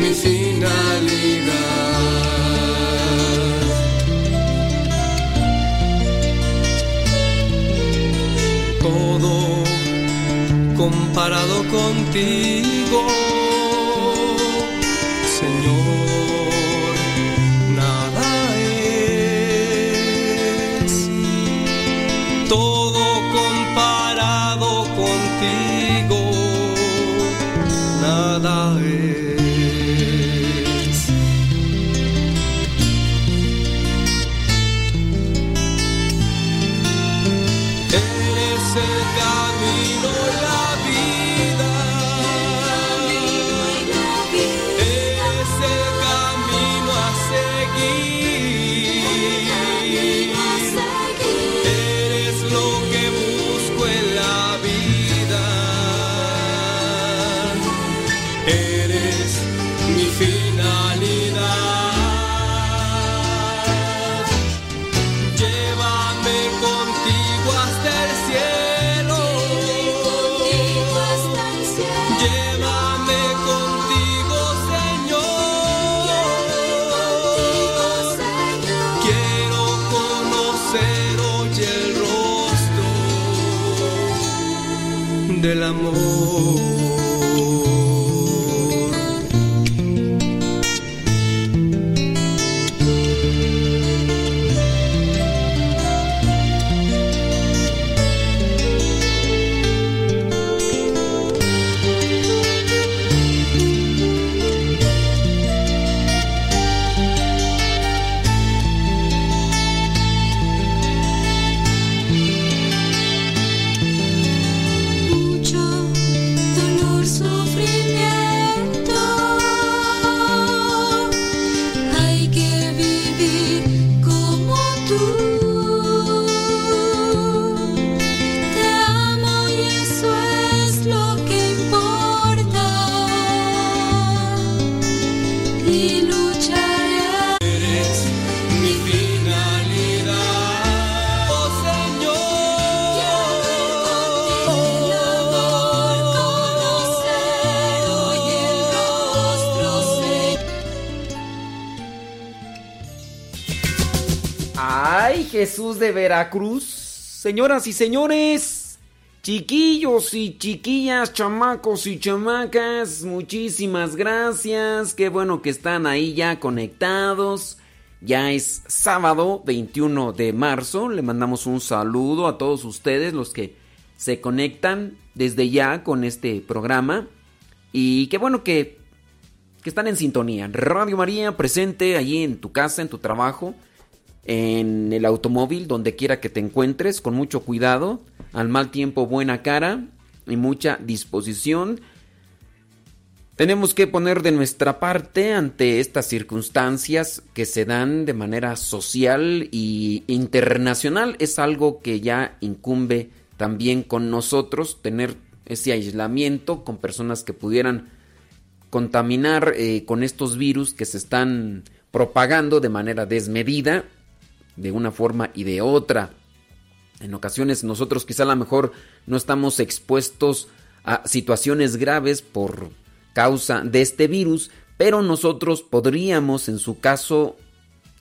mi finalidad. todo comparado contigo, Señor, De Veracruz. Señoras y señores, chiquillos y chiquillas, chamacos y chamacas, muchísimas gracias. Qué bueno que están ahí ya conectados. Ya es sábado 21 de marzo. Le mandamos un saludo a todos ustedes, los que se conectan desde ya con este programa. Y qué bueno que, que están en sintonía. Radio María presente allí en tu casa, en tu trabajo en el automóvil, donde quiera que te encuentres, con mucho cuidado, al mal tiempo buena cara y mucha disposición. Tenemos que poner de nuestra parte ante estas circunstancias que se dan de manera social y internacional. Es algo que ya incumbe también con nosotros, tener ese aislamiento con personas que pudieran contaminar eh, con estos virus que se están propagando de manera desmedida de una forma y de otra. En ocasiones nosotros quizá a lo mejor no estamos expuestos a situaciones graves por causa de este virus, pero nosotros podríamos en su caso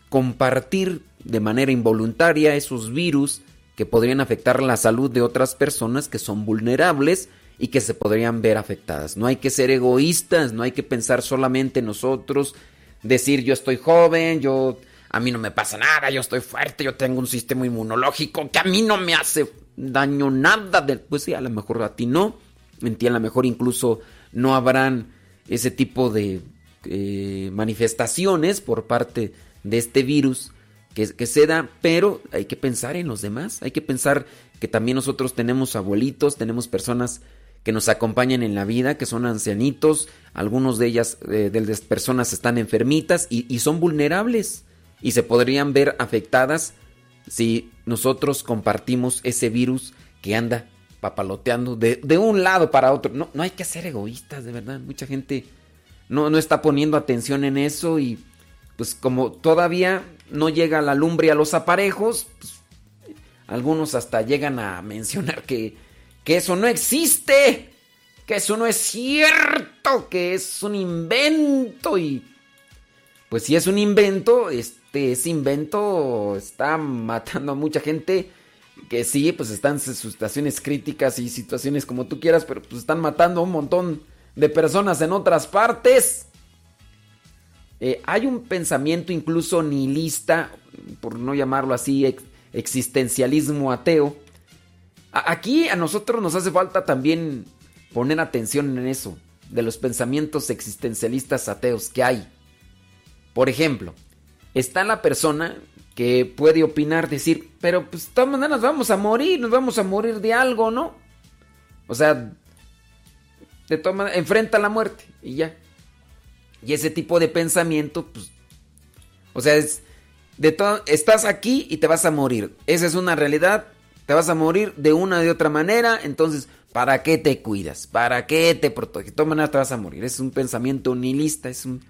compartir de manera involuntaria esos virus que podrían afectar la salud de otras personas que son vulnerables y que se podrían ver afectadas. No hay que ser egoístas, no hay que pensar solamente en nosotros, decir yo estoy joven, yo a mí no me pasa nada, yo estoy fuerte, yo tengo un sistema inmunológico que a mí no me hace daño nada. De, pues sí, a lo mejor a ti no, en a lo mejor incluso no habrán ese tipo de eh, manifestaciones por parte de este virus que, que se da, pero hay que pensar en los demás, hay que pensar que también nosotros tenemos abuelitos, tenemos personas que nos acompañan en la vida, que son ancianitos, algunos de ellas, eh, de las personas están enfermitas y, y son vulnerables y se podrían ver afectadas si nosotros compartimos ese virus que anda papaloteando de, un lado para otro. No, no hay que ser egoístas, de verdad. Mucha gente no, no está poniendo atención en eso y pues como todavía no llega la lumbre a los aparejos, pues, algunos hasta llegan a mencionar que, que eso no existe, que eso no es cierto, que es un invento y pues si es un invento, ese invento está matando a mucha gente que sí, pues están situaciones críticas y situaciones como tú quieras, pero pues están matando a un montón de personas en otras partes. Eh, hay un pensamiento incluso nihilista, por no llamarlo así, existencialismo ateo. aquí a nosotros nos hace falta también poner atención en eso, de los pensamientos existencialistas ateos que hay. Por ejemplo, está la persona que puede opinar, decir, pero pues de todas maneras vamos a morir, nos vamos a morir de algo, ¿no? O sea, de todas maneras, enfrenta la muerte y ya. Y ese tipo de pensamiento, pues, o sea, es de todo, estás aquí y te vas a morir. Esa es una realidad, te vas a morir de una de otra manera, entonces, ¿para qué te cuidas? ¿Para qué te proteges? De todas maneras te vas a morir. Es un pensamiento nihilista, es un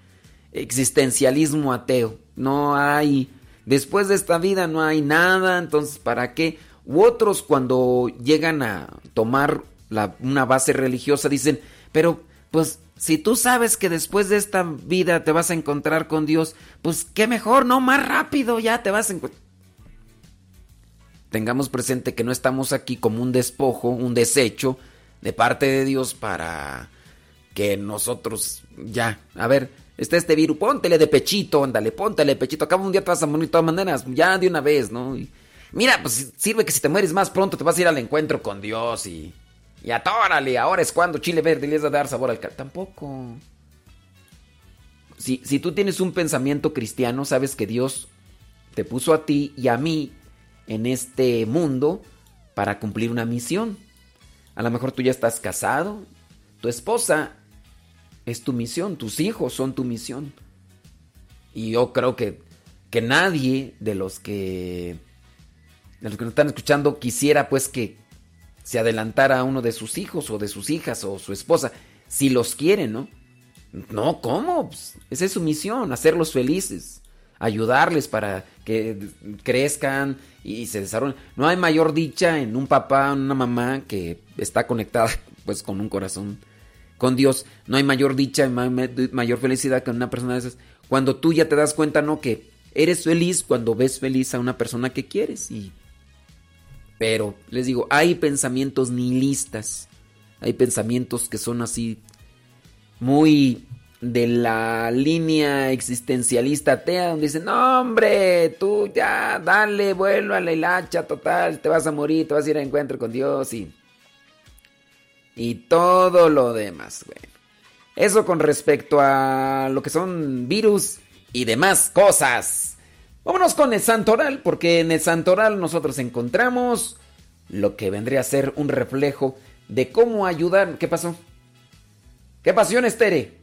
existencialismo ateo. No hay, después de esta vida no hay nada, entonces ¿para qué? U otros cuando llegan a tomar una base religiosa dicen, pero pues si tú sabes que después de esta vida te vas a encontrar con Dios, pues qué mejor, no, más rápido ya te vas a encontrar. Tengamos presente que no estamos aquí como un despojo, un desecho de parte de Dios para que nosotros ya, a ver, está este virus, póntele de pechito, ándale, póntele de pechito, acaba un día te vas a morir de todas maneras, ya de una vez, ¿no? mira, pues sirve que si te mueres más pronto te vas a ir al encuentro con Dios y... Y atórale, ahora es cuando chile verde le vas a dar sabor al... Tampoco. Si, si tú tienes un pensamiento cristiano, sabes que Dios te puso a ti y a mí en este mundo para cumplir una misión. A lo mejor tú ya estás casado, tu esposa es tu misión, tus hijos son tu misión. Y yo creo que, que nadie de los que de los que nos están escuchando quisiera pues que se adelantara a uno de sus hijos o de sus hijas o su esposa, si los quiere, ¿no? No, ¿cómo? Pues, esa es su misión, hacerlos felices, ayudarles para que crezcan y se desarrollen. No hay mayor dicha en un papá, una mamá que está conectada pues con un corazón con Dios, no hay mayor dicha, mayor felicidad que una persona de esas. Cuando tú ya te das cuenta, ¿no? Que eres feliz cuando ves feliz a una persona que quieres y pero les digo, hay pensamientos nihilistas, hay pensamientos que son así muy de la línea existencialista atea, donde dicen, no hombre, tú ya, dale, vuelve a la hilacha, total, te vas a morir, te vas a ir a encuentro con Dios y... Y todo lo demás, bueno. Eso con respecto a lo que son virus y demás cosas. Vámonos con el santoral, porque en el santoral nosotros encontramos lo que vendría a ser un reflejo de cómo ayudar. ¿Qué pasó? ¿Qué pasión, Estere?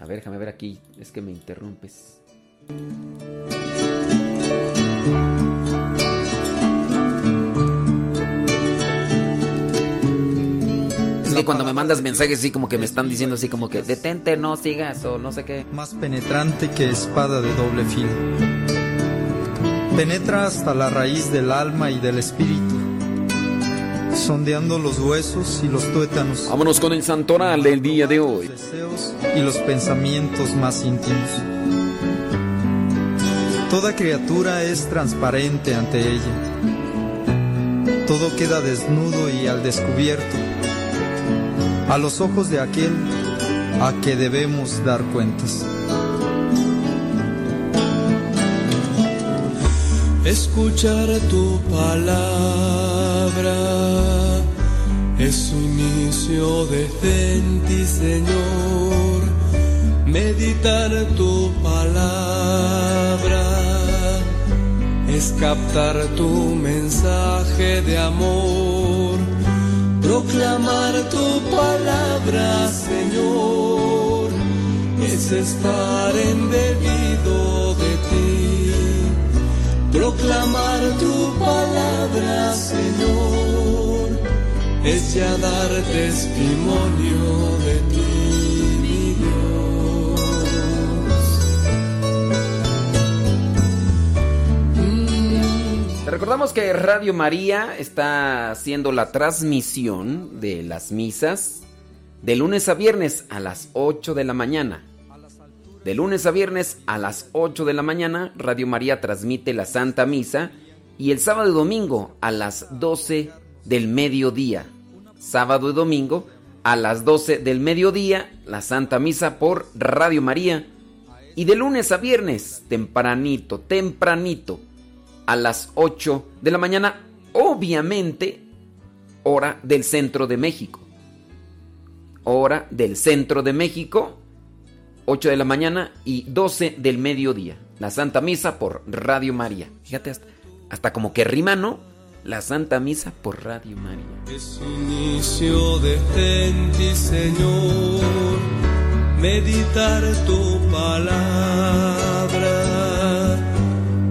A ver, déjame ver aquí. Es que me interrumpes. Que cuando me mandas mensajes así como que me están diciendo así como que detente, no sigas o no sé qué. Más penetrante que espada de doble filo. Penetra hasta la raíz del alma y del espíritu sondeando los huesos y los tuétanos. Vámonos con el santoral del día de hoy. Los deseos y los pensamientos más íntimos. Toda criatura es transparente ante ella. Todo queda desnudo y al descubierto, a los ojos de aquel a que debemos dar cuentas. Escuchar tu palabra es inicio de en ti, Señor. Meditar tu palabra es captar tu mensaje de amor. Proclamar tu palabra, Señor, es estar en debido de ti. Proclamar tu palabra, Señor, es ya dar testimonio de ti, Recordamos que Radio María está haciendo la transmisión de las misas de lunes a viernes a las 8 de la mañana. De lunes a viernes a las 8 de la mañana, Radio María transmite la Santa Misa y el sábado y domingo a las 12 del mediodía. Sábado y domingo a las 12 del mediodía, la Santa Misa por Radio María. Y de lunes a viernes, tempranito, tempranito, a las 8 de la mañana, obviamente, hora del centro de México. Hora del centro de México 8 de la mañana y 12 del mediodía. La Santa Misa por Radio María. Fíjate, hasta, como que rima, ¿no? La Santa Misa por Radio María. Es inicio de ti, Señor, meditar tu palabra,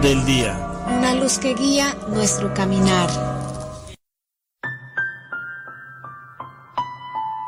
Del día. Una luz que guía nuestro caminar.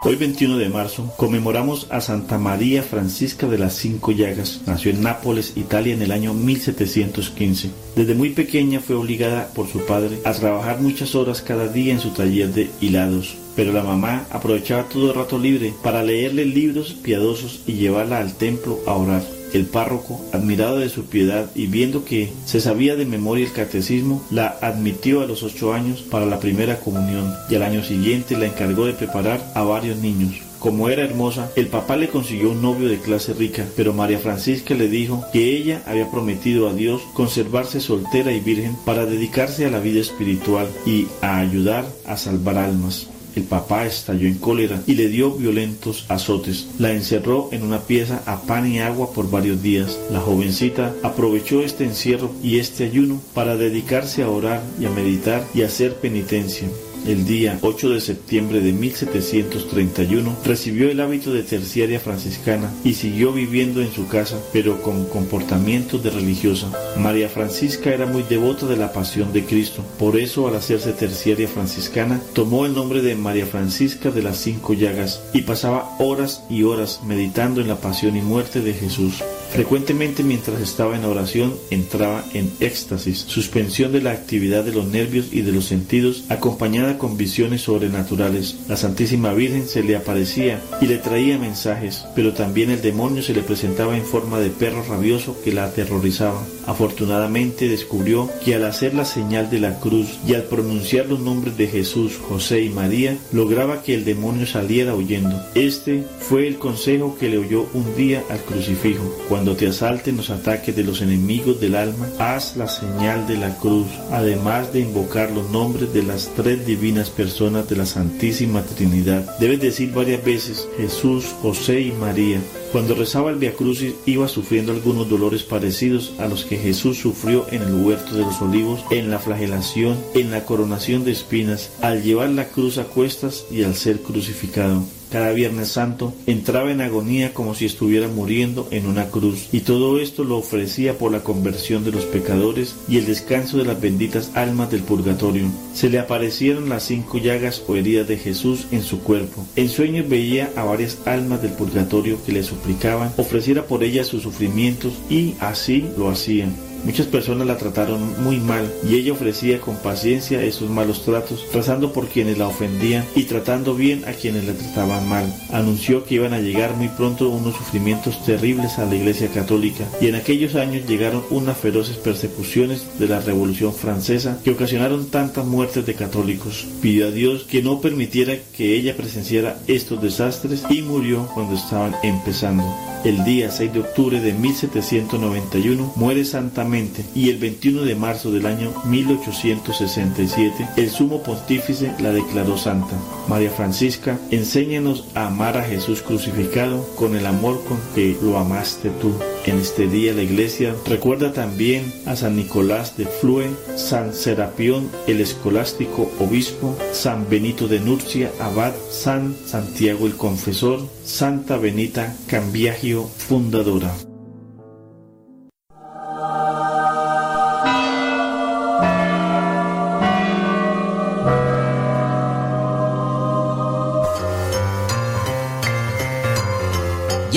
Hoy 21 de marzo conmemoramos a Santa María Francisca de las Cinco Llagas. Nació en Nápoles, Italia en el año 1715. Desde muy pequeña fue obligada por su padre a trabajar muchas horas cada día en su taller de hilados. Pero la mamá aprovechaba todo el rato libre para leerle libros piadosos y llevarla al templo a orar. El párroco, admirado de su piedad y viendo que se sabía de memoria el catecismo, la admitió a los ocho años para la primera comunión y al año siguiente la encargó de preparar a varios niños. Como era hermosa, el papá le consiguió un novio de clase rica, pero María Francisca le dijo que ella había prometido a Dios conservarse soltera y virgen para dedicarse a la vida espiritual y a ayudar a salvar almas. El papá estalló en cólera y le dio violentos azotes. La encerró en una pieza a pan y agua por varios días. La jovencita aprovechó este encierro y este ayuno para dedicarse a orar y a meditar y a hacer penitencia el día 8 de septiembre de 1731, recibió el hábito de terciaria franciscana y siguió viviendo en su casa, pero con comportamiento de religiosa. María Francisca era muy devota de la pasión de Cristo, por eso al hacerse terciaria franciscana, tomó el nombre de María Francisca de las Cinco Llagas y pasaba horas y horas meditando en la pasión y muerte de Jesús. Frecuentemente mientras estaba en oración entraba en éxtasis, suspensión de la actividad de los nervios y de los sentidos, acompañada con visiones sobrenaturales. La Santísima Virgen se le aparecía y le traía mensajes, pero también el demonio se le presentaba en forma de perro rabioso que la aterrorizaba. Afortunadamente descubrió que al hacer la señal de la cruz y al pronunciar los nombres de Jesús, José y María, lograba que el demonio saliera huyendo. Este fue el consejo que le oyó un día al crucifijo. Te asalten los ataques de los enemigos del alma, haz la señal de la cruz, además de invocar los nombres de las tres divinas personas de la Santísima Trinidad. Debes decir varias veces Jesús, José y María. Cuando rezaba el Via Crucis iba sufriendo algunos dolores parecidos a los que Jesús sufrió en el huerto de los olivos, en la flagelación, en la coronación de espinas, al llevar la cruz a cuestas y al ser crucificado cada Viernes Santo, entraba en agonía como si estuviera muriendo en una cruz, y todo esto lo ofrecía por la conversión de los pecadores y el descanso de las benditas almas del purgatorio. Se le aparecieron las cinco llagas o heridas de Jesús en su cuerpo. En sueños veía a varias almas del purgatorio que le suplicaban ofreciera por ellas sus sufrimientos y así lo hacían. Muchas personas la trataron muy mal y ella ofrecía con paciencia esos malos tratos, rezando por quienes la ofendían y tratando bien a quienes la trataban mal. Anunció que iban a llegar muy pronto unos sufrimientos terribles a la Iglesia Católica y en aquellos años llegaron unas feroces persecuciones de la Revolución Francesa que ocasionaron tantas muertes de católicos. Pidió a Dios que no permitiera que ella presenciara estos desastres y murió cuando estaban empezando. El día 6 de octubre de 1791 muere santamente y el 21 de marzo del año 1867 el sumo pontífice la declaró santa. María Francisca, enséñanos a amar a Jesús crucificado con el amor con que lo amaste tú. En este día la iglesia recuerda también a San Nicolás de Flue, San Serapión el escolástico obispo, San Benito de Nurcia abad, San Santiago el confesor, Santa Benita Cambiagio fundadora.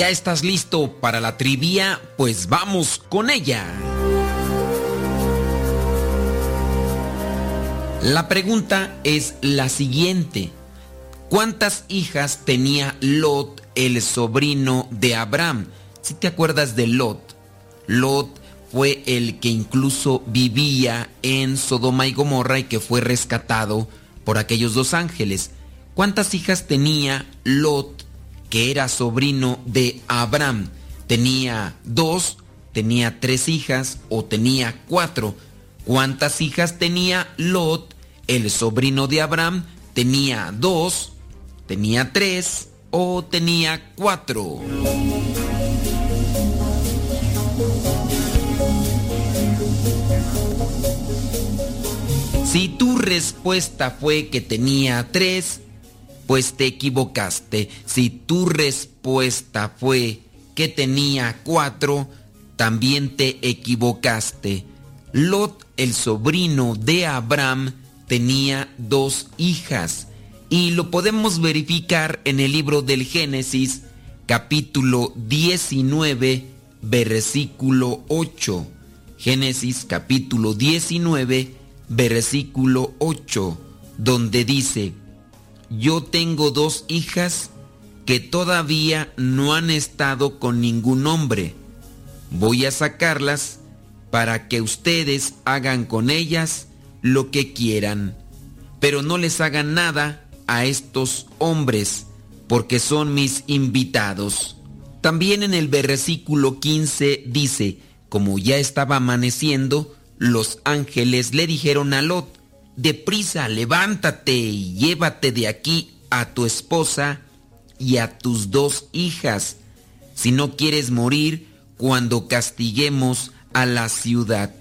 ¿Ya estás listo para la trivia? Pues vamos con ella. La pregunta es la siguiente. ¿Cuántas hijas tenía Lot, el sobrino de Abraham? Si te acuerdas de Lot, Lot fue el que incluso vivía en Sodoma y Gomorra y que fue rescatado por aquellos dos ángeles. ¿Cuántas hijas tenía Lot que era sobrino de Abraham, tenía dos, tenía tres hijas o tenía cuatro. ¿Cuántas hijas tenía Lot, el sobrino de Abraham? ¿Tenía dos, tenía tres o tenía cuatro? Si tu respuesta fue que tenía tres, pues te equivocaste. Si tu respuesta fue que tenía cuatro, también te equivocaste. Lot, el sobrino de Abraham, tenía dos hijas y lo podemos verificar en el libro del Génesis, capítulo 19, versículo 8. Génesis capítulo 19, versículo 8, donde dice, yo tengo dos hijas que todavía no han estado con ningún hombre. Voy a sacarlas para que ustedes hagan con ellas lo que quieran, pero no les hagan nada a estos hombres, porque son mis invitados. También en el versículo 15 dice, como ya estaba amaneciendo, los ángeles le dijeron a Lot, deprisa, levántate y llévate de aquí a tu esposa y a tus dos hijas, si no quieres morir cuando castiguemos a la ciudad.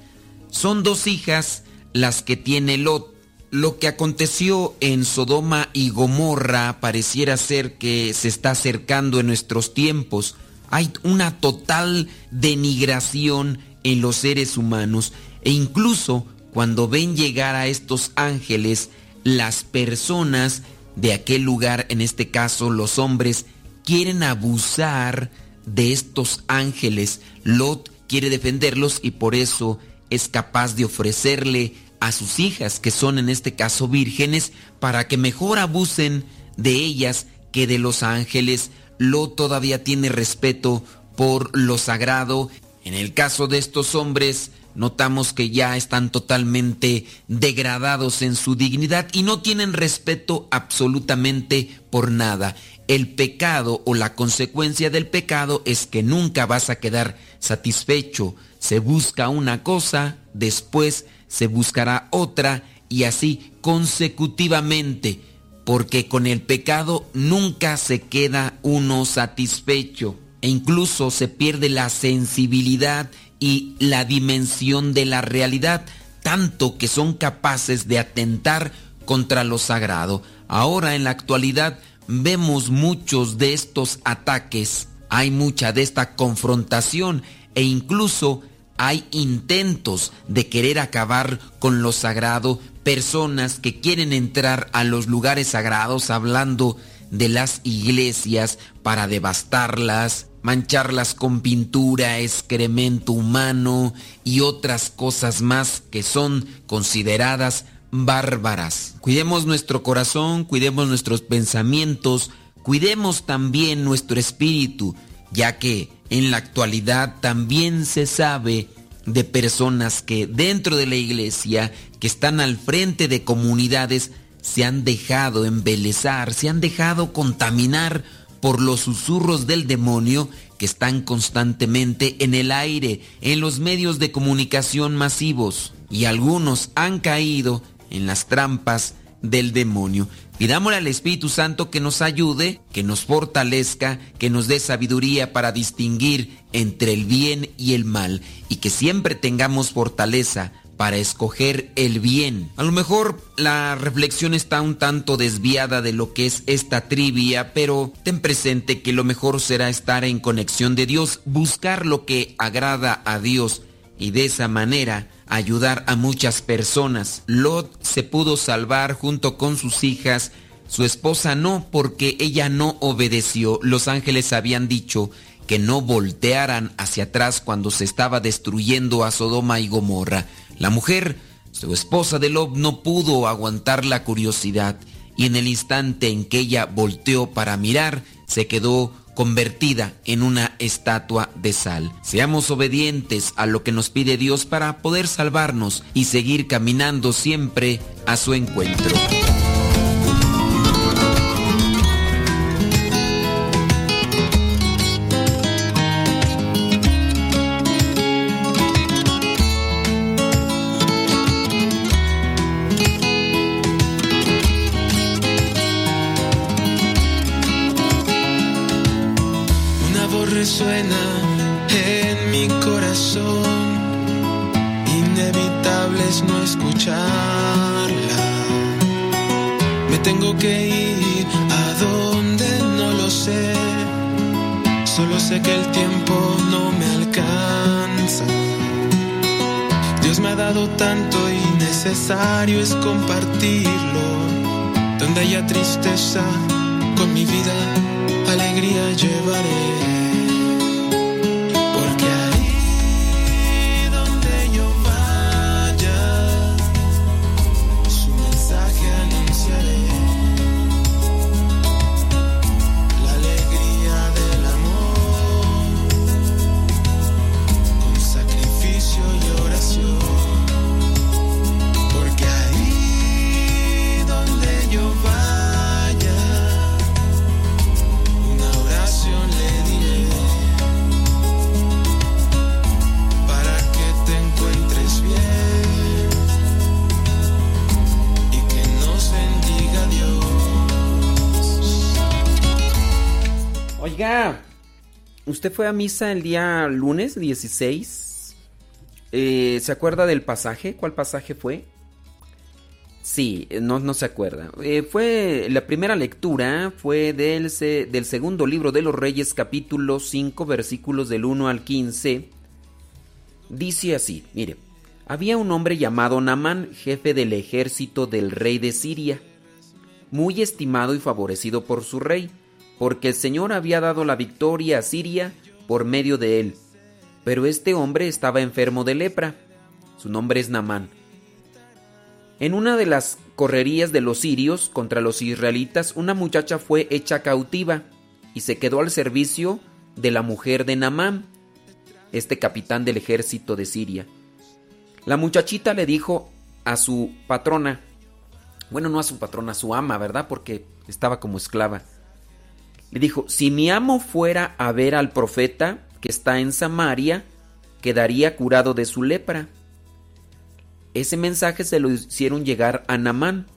Son dos hijas las que tiene Lot. Lo que aconteció en Sodoma y Gomorra pareciera ser que se está acercando en nuestros tiempos. Hay una total denigración en los seres humanos e incluso cuando ven llegar a estos ángeles, las personas de aquel lugar, en este caso los hombres, quieren abusar de estos ángeles. Lot quiere defenderlos y por eso es capaz de ofrecerle a sus hijas, que son en este caso vírgenes, para que mejor abusen de ellas que de los ángeles. Lot todavía tiene respeto por lo sagrado. En el caso de estos hombres, notamos que ya están totalmente degradados en su dignidad y no tienen respeto absolutamente por nada. El pecado o la consecuencia del pecado es que nunca vas a quedar satisfecho. Se busca una cosa, después se buscará otra y así consecutivamente, porque con el pecado nunca se queda uno satisfecho e incluso se pierde la sensibilidad y la dimensión de la realidad, tanto que son capaces de atentar contra lo sagrado. Ahora en la actualidad vemos muchos de estos ataques, hay mucha de esta confrontación e incluso hay intentos de querer acabar con lo sagrado, personas que quieren entrar a los lugares sagrados hablando de las iglesias para devastarlas, mancharlas con pintura, excremento humano y otras cosas más que son consideradas bárbaras. Cuidemos nuestro corazón, cuidemos nuestros pensamientos, cuidemos también nuestro espíritu, ya que en la actualidad también se sabe de personas que dentro de la iglesia, que están al frente de comunidades, se han dejado embelezar, se han dejado contaminar por los susurros del demonio que están constantemente en el aire, en los medios de comunicación masivos, y algunos han caído en las trampas del demonio. Pidámosle al Espíritu Santo que nos ayude, que nos fortalezca, que nos dé sabiduría para distinguir entre el bien y el mal, y que siempre tengamos fortaleza para escoger el bien. A lo mejor la reflexión está un tanto desviada de lo que es esta trivia, pero ten presente que lo mejor será estar en conexión de Dios, buscar lo que agrada a Dios y de esa manera ayudar a muchas personas. Lot se pudo salvar junto con sus hijas, su esposa no porque ella no obedeció. Los ángeles habían dicho que no voltearan hacia atrás cuando se estaba destruyendo a Sodoma y Gomorra. La mujer, su esposa de Lob, no pudo aguantar la curiosidad y en el instante en que ella volteó para mirar, se quedó convertida en una estatua de sal. Seamos obedientes a lo que nos pide Dios para poder salvarnos y seguir caminando siempre a su encuentro. Tengo que ir, a dónde no lo sé. Solo sé que el tiempo no me alcanza. Dios me ha dado tanto y necesario es compartirlo. Donde haya tristeza, con mi vida alegría llevaré. ¿Usted fue a misa el día lunes 16? Eh, ¿Se acuerda del pasaje? ¿Cuál pasaje fue? Sí, no, no se acuerda. Eh, fue la primera lectura fue del, del segundo libro de los Reyes, capítulo 5, versículos del 1 al 15. Dice así, mire, había un hombre llamado Namán, jefe del ejército del rey de Siria, muy estimado y favorecido por su rey, porque el Señor había dado la victoria a Siria por medio de él. Pero este hombre estaba enfermo de lepra. Su nombre es Namán en una de las correrías de los sirios contra los israelitas, una muchacha fue hecha cautiva y se quedó al servicio de la mujer de Namán, este capitán del ejército de Siria. La muchachita le dijo a su patrona, bueno, no a su patrona, a su ama, ¿verdad? Porque estaba como esclava. Le dijo, si mi amo fuera a ver al profeta que está en Samaria, quedaría curado de su lepra. Ese mensaje se lo hicieron llegar a Namán.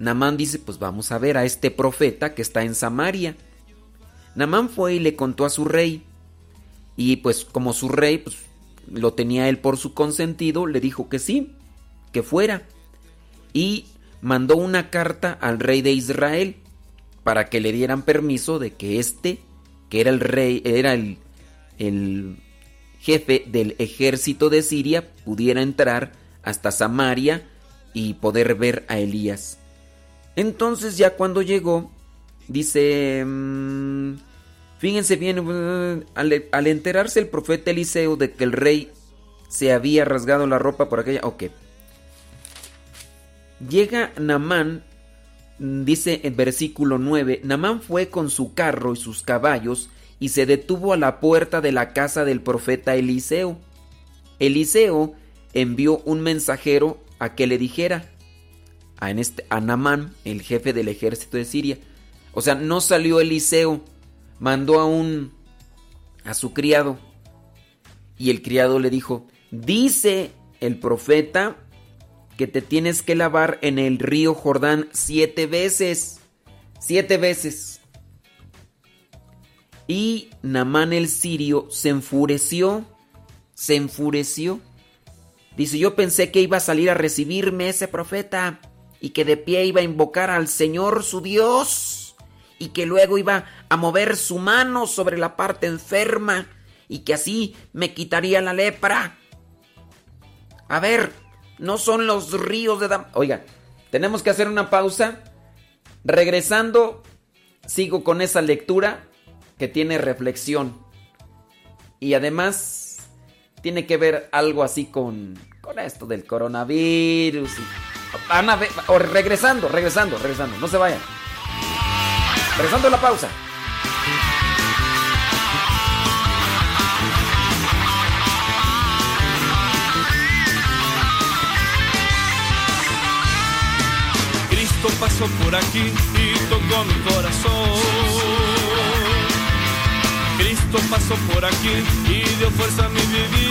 Namán dice, pues vamos a ver a este profeta que está en Samaria. Namán fue y le contó a su rey. Y pues como su rey pues, lo tenía él por su consentido, le dijo que sí, que fuera. Y mandó una carta al rey de Israel para que le dieran permiso de que éste, que era el rey, era el, el jefe del ejército de Siria, pudiera entrar hasta Samaria y poder ver a Elías. Entonces ya cuando llegó, dice, mm, fíjense bien, al, enterarse el profeta Eliseo de que el rey se había rasgado la ropa por aquella, ok. Llega Namán, dice en versículo 9, Namán fue con su carro y sus caballos y se detuvo a la puerta de la casa del profeta Eliseo. Eliseo envió un mensajero a que le dijera a, a Namán, el jefe del ejército de Siria. O sea, no salió Eliseo, mandó a un a su criado y el criado le dijo, dice el profeta que te tienes que lavar en el río Jordán siete veces, siete veces. Y Namán el sirio se enfureció, se enfureció Dice, yo pensé que iba a salir a recibirme ese profeta y que de pie iba a invocar al Señor su Dios y que luego iba a mover su mano sobre la parte enferma y que así me quitaría la lepra. A ver, no son los ríos de Dam Oiga, tenemos que hacer una pausa. Regresando, sigo con esa lectura que tiene reflexión. Y además tiene que ver algo así con, con esto del coronavirus. o regresando, regresando, regresando. No se vayan. Regresando la pausa. Pasó por aquí y tocó mi corazón. Cristo pasó por aquí y dio fuerza a mi vivir.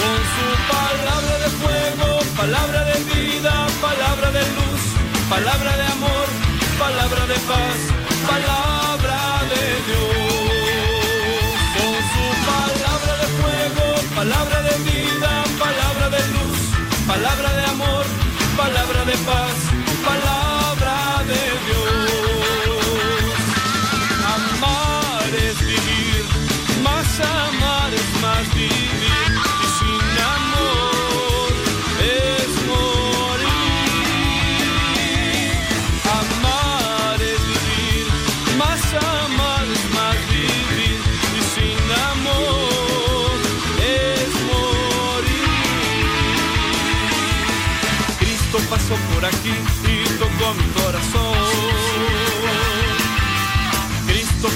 Con su palabra de fuego, palabra de vida, palabra de luz, palabra de amor, palabra de paz, palabra de Dios. Con su palabra de fuego, palabra de vida, palabra de luz, palabra de amor, palabra de paz,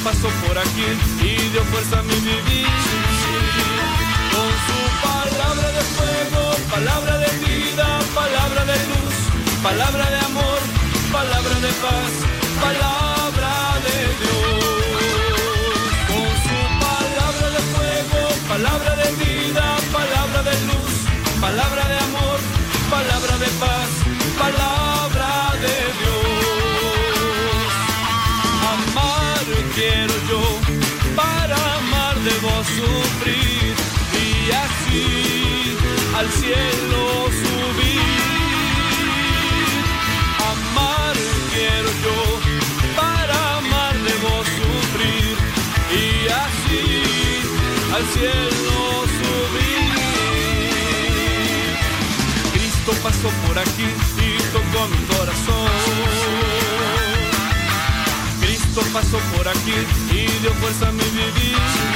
pasó por aquí y dio fuerza a mi vivir. Con su palabra de fuego, palabra de vida, palabra de luz, palabra de amor, palabra de paz, palabra sufrir y así al cielo subir. Amar quiero yo, para amar debo sufrir y así al cielo subir. Cristo pasó por aquí y tocó mi corazón. Cristo pasó por aquí y dio fuerza a mi vivir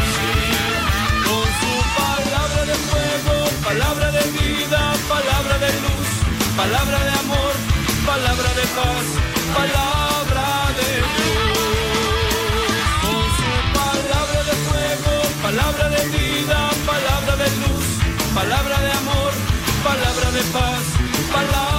fuego, palabra de vida, palabra de luz, palabra de amor, palabra de paz, palabra de Dios. Con su palabra de fuego, palabra de vida, palabra de luz, palabra de amor, palabra de paz, palabra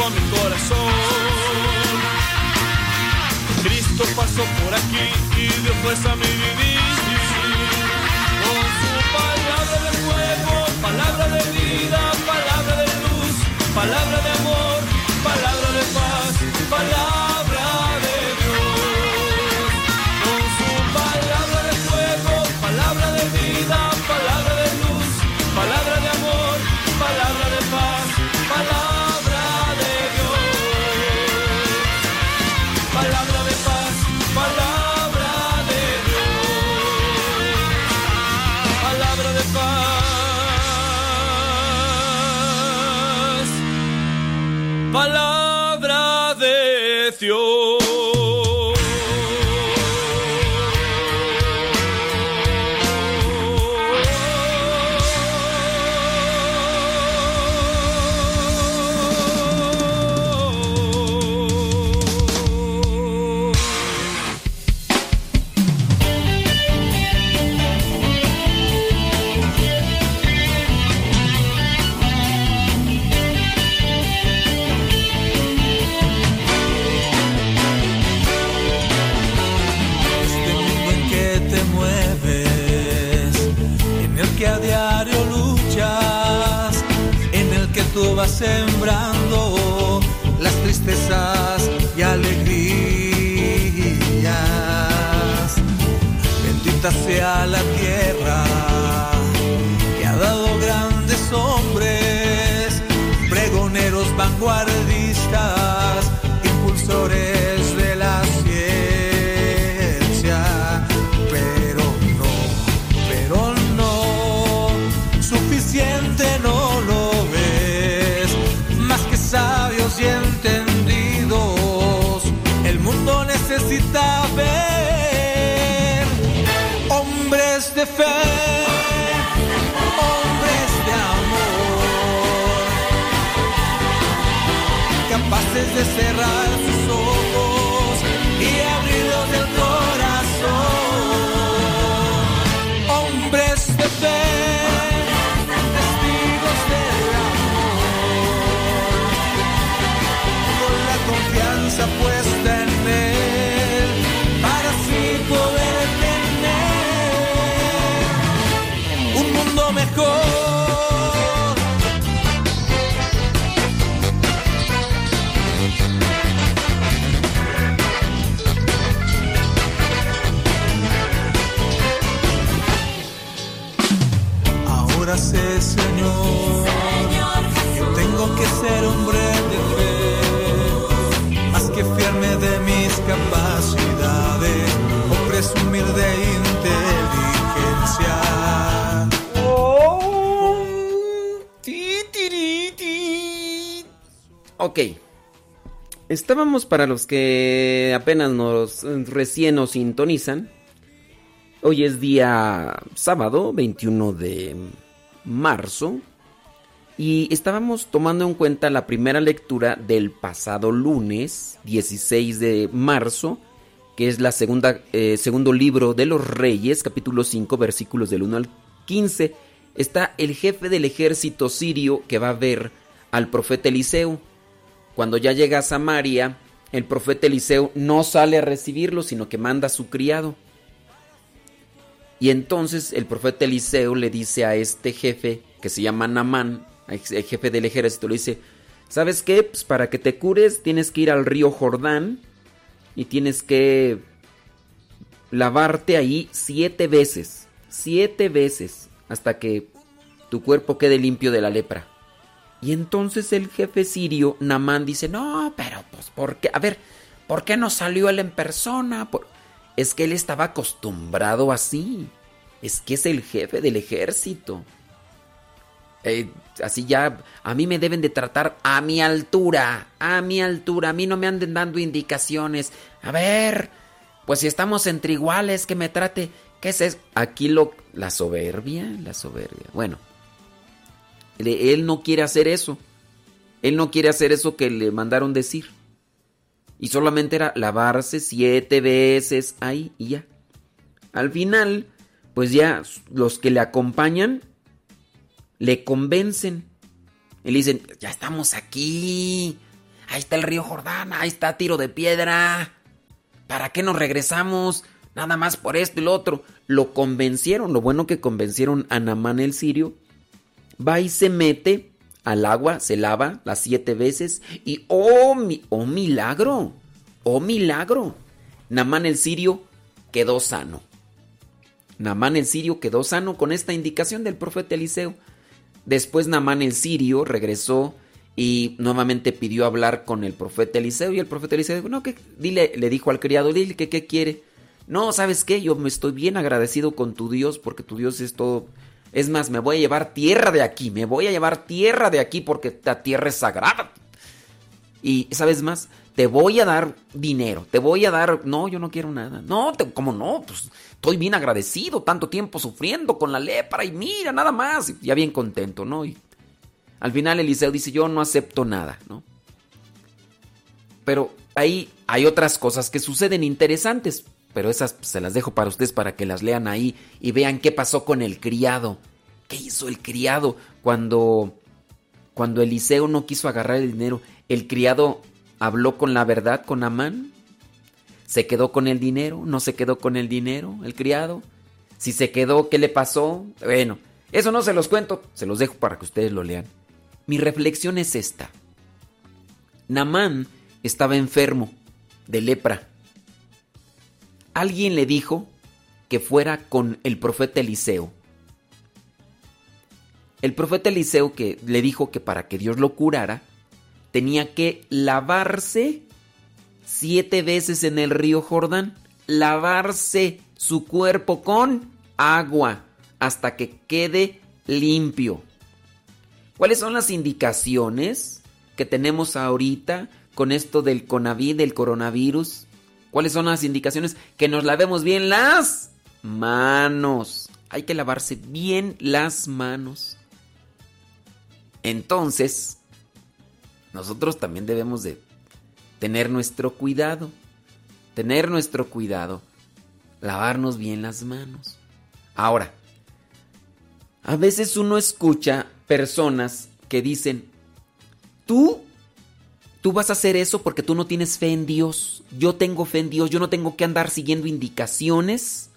tocó mi corazón. Cristo pasó por aquí y dio fuerza a mi vivir. Con su palabra de fuego, palabra de vida, palabra de luz, palabra de amor, palabra de paz, palabra Ok. Estábamos para los que apenas nos recién nos sintonizan. Hoy es día sábado 21 de marzo y estábamos tomando en cuenta la primera lectura del pasado lunes 16 de marzo, que es la segunda eh, segundo libro de los Reyes, capítulo 5, versículos del 1 al 15. está el jefe del ejército sirio que va a ver al profeta Eliseo. Cuando ya llega a Samaria, el profeta Eliseo no sale a recibirlo, sino que manda a su criado. Y entonces el profeta Eliseo le dice a este jefe, que se llama Namán, el jefe del ejército, le dice, ¿sabes qué? Pues para que te cures tienes que ir al río Jordán y tienes que lavarte ahí siete veces, siete veces, hasta que tu cuerpo quede limpio de la lepra. Y entonces el jefe sirio, Namán, dice, no, pero pues, ¿por qué? A ver, ¿por qué no salió él en persona? Es que él estaba acostumbrado así. Es que es el jefe del ejército. Eh, así ya, a mí me deben de tratar a mi altura, a mi altura. A mí no me anden dando indicaciones. A ver, pues si estamos entre iguales, que me trate. ¿Qué es eso? Aquí lo, la soberbia, la soberbia. Bueno, él no quiere hacer eso. Él no quiere hacer eso que le mandaron decir. Y solamente era lavarse siete veces ahí y ya. Al final, pues ya los que le acompañan le convencen. Y le dicen, ya estamos aquí. Ahí está el río Jordán, ahí está tiro de piedra. ¿Para qué nos regresamos? Nada más por esto y lo otro. Lo convencieron, lo bueno que convencieron a Namán el sirio va y se mete al agua, se lava las siete veces y ¡oh, mi, oh milagro! ¡Oh milagro! Namán el sirio quedó sano. Namán el sirio quedó sano con esta indicación del profeta Eliseo. Después Namán el sirio regresó y nuevamente pidió hablar con el profeta Eliseo y el profeta Eliseo dijo, no, que dile, le dijo al criado, dile que qué quiere. No, ¿sabes qué? Yo me estoy bien agradecido con tu Dios porque tu Dios es todo es más, me voy a llevar tierra de aquí, me voy a llevar tierra de aquí porque la tierra es sagrada. Y, ¿sabes más? Te voy a dar dinero, te voy a dar... No, yo no quiero nada. No, ¿cómo no? Pues estoy bien agradecido, tanto tiempo sufriendo con la lepra y mira, nada más. ya bien contento, ¿no? Y al final Eliseo dice, yo no acepto nada, ¿no? Pero ahí hay otras cosas que suceden interesantes pero esas se las dejo para ustedes para que las lean ahí y vean qué pasó con el criado. ¿Qué hizo el criado cuando cuando Eliseo no quiso agarrar el dinero? ¿El criado habló con la verdad con Amán? ¿Se quedó con el dinero? ¿No se quedó con el dinero el criado? Si se quedó, ¿qué le pasó? Bueno, eso no se los cuento, se los dejo para que ustedes lo lean. Mi reflexión es esta. Namán estaba enfermo de lepra alguien le dijo que fuera con el profeta Eliseo. El profeta Eliseo que le dijo que para que Dios lo curara, tenía que lavarse siete veces en el río Jordán, lavarse su cuerpo con agua hasta que quede limpio. ¿Cuáles son las indicaciones que tenemos ahorita con esto del CONAVI, del coronavirus? ¿Cuáles son las indicaciones? Que nos lavemos bien las manos. Hay que lavarse bien las manos. Entonces, nosotros también debemos de tener nuestro cuidado. Tener nuestro cuidado. Lavarnos bien las manos. Ahora, a veces uno escucha personas que dicen, tú Tú vas a hacer eso porque tú no tienes fe en Dios. Yo tengo fe en Dios. Yo no tengo que andar siguiendo indicaciones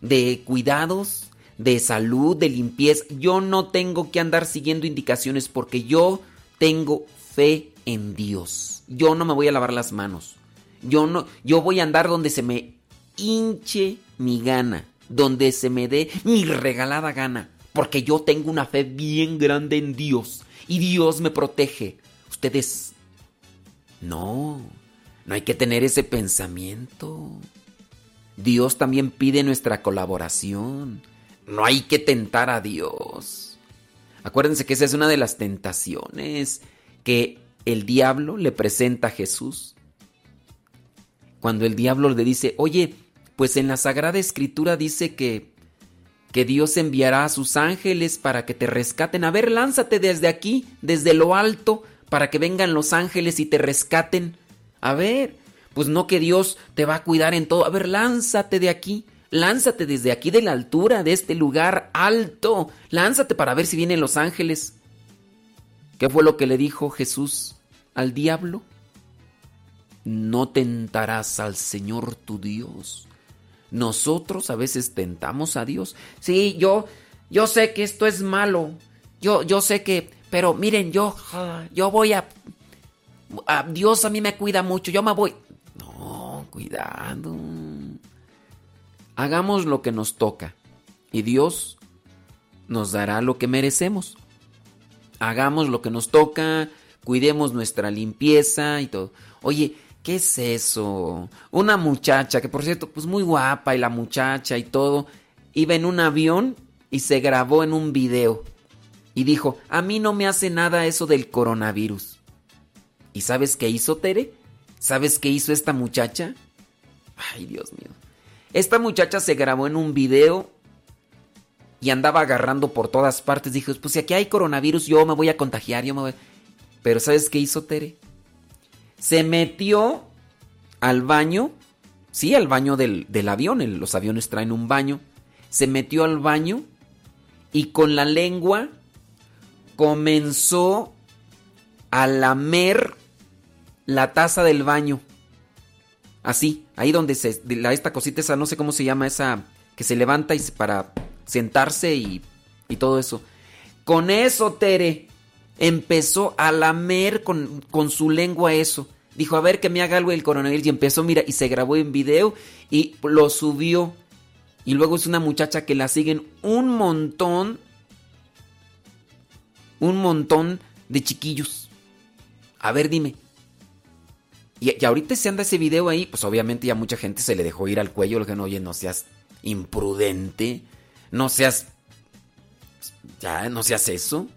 de cuidados, de salud, de limpieza. Yo no tengo que andar siguiendo indicaciones porque yo tengo fe en Dios. Yo no me voy a lavar las manos. Yo no, yo voy a andar donde se me hinche mi gana, donde se me dé mi regalada gana, porque yo tengo una fe bien grande en Dios y Dios me protege. Ustedes no, no hay que tener ese pensamiento. Dios también pide nuestra colaboración. No hay que tentar a Dios. Acuérdense que esa es una de las tentaciones que el diablo le presenta a Jesús. Cuando el diablo le dice, oye, pues en la Sagrada Escritura dice que, que Dios enviará a sus ángeles para que te rescaten. A ver, lánzate desde aquí, desde lo alto, para que vengan los ángeles y te rescaten. A ver, pues no que Dios te va a cuidar en todo. A ver, lánzate de aquí, lánzate desde aquí de la altura, de este lugar alto. Lánzate para ver si vienen los ángeles. ¿Qué fue lo que le dijo Jesús al diablo? No tentarás al Señor tu Dios. Nosotros a veces tentamos a Dios. Sí, yo, yo sé que esto es malo. Yo, yo sé que, pero miren, yo, yo voy a, a Dios a mí me cuida mucho. Yo me voy. No, cuidado. Hagamos lo que nos toca y Dios nos dará lo que merecemos. Hagamos lo que nos toca, cuidemos nuestra limpieza y todo. Oye, ¿qué es eso? Una muchacha, que por cierto, pues muy guapa y la muchacha y todo, iba en un avión y se grabó en un video. Y dijo, a mí no me hace nada eso del coronavirus. ¿Y sabes qué hizo Tere? ¿Sabes qué hizo esta muchacha? Ay, Dios mío. Esta muchacha se grabó en un video y andaba agarrando por todas partes. Dijo, pues si aquí hay coronavirus, yo me voy a contagiar, yo. Pero ¿sabes qué hizo Tere? Se metió al baño, sí, al baño del, avión, los aviones traen un baño. Se metió al baño y con la lengua comenzó a lamer la taza del baño. Así, ahí donde se. Esta cosita, esa, no sé cómo se llama, esa que se levanta y para sentarse y, y todo eso. Con eso, Tere, empezó a lamer con, con, su lengua eso. Dijo, a ver que me haga algo el coronavirus. Y empezó, mira, y se grabó en video y lo subió. Y luego es una muchacha que la siguen un montón. Un montón de chiquillos. A ver, dime, y, ahorita se anda ese video ahí, pues obviamente ya mucha gente se le dejó ir al cuello. Le dijeron, oye, no seas imprudente, no seas. Ya, no seas eso.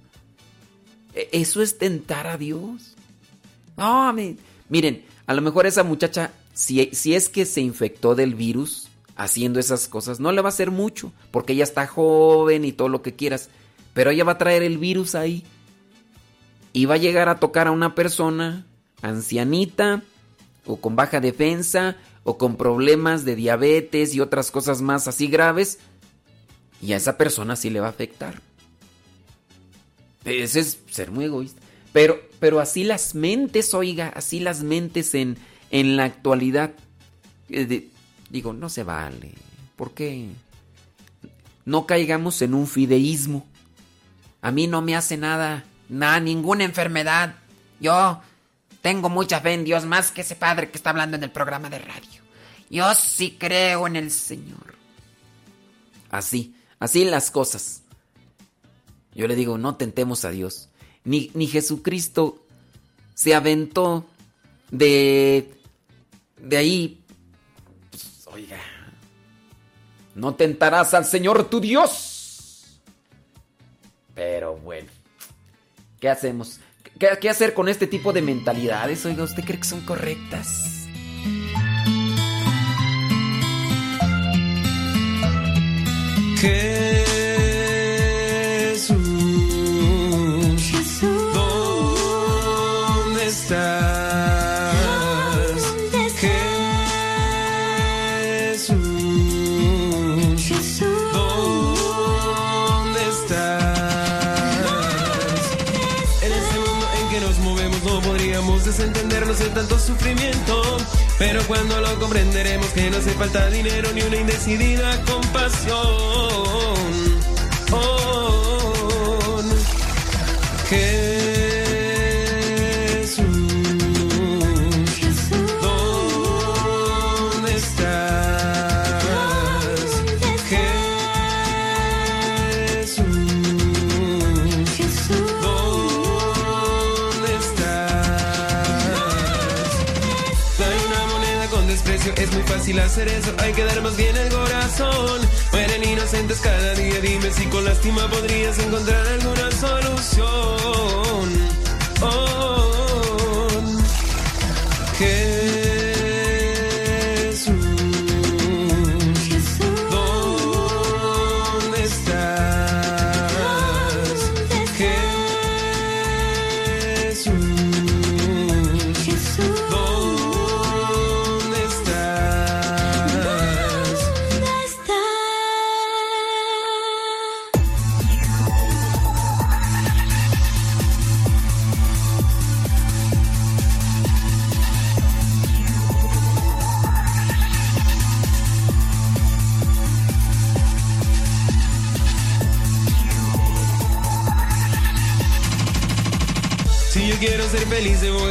E, eso es tentar a Dios. No, miren, a lo mejor esa muchacha, si, si es que se infectó del virus haciendo esas cosas, no le va a hacer mucho, porque ella está joven y todo lo que quieras. Pero ella va a traer el virus ahí. Y va a llegar a tocar a una persona ancianita o con baja defensa o con problemas de diabetes y otras cosas más así graves y a esa persona sí le va a afectar. Ese es ser muy egoísta. Pero, pero así las mentes, oiga, así las mentes en, en la actualidad. Eh, digo, no se vale. ¿Por qué? No caigamos en un fideísmo. A mí no me hace nada, nada, ninguna enfermedad. Yo tengo mucha fe en Dios más que ese padre que está hablando en el programa de radio. Yo sí creo en el Señor. Así, así las cosas. Yo le digo, no tentemos a Dios. Ni, ni Jesucristo se aventó de, de ahí. Pues, oiga, no tentarás al Señor tu Dios. Pero bueno, ¿qué hacemos? ¿Qué, hacer con este tipo de mentalidades? Oiga, ¿usted cree que son correctas? ¿Qué? Tanto sufrimiento. Pero cuando lo comprenderemos que no hace falta dinero ni una indecidida compasión. Oh, fácil hacer eso, hay que dar más bien el corazón. Mueren inocentes cada día, dime si con lástima podrías encontrar alguna solución. Oh,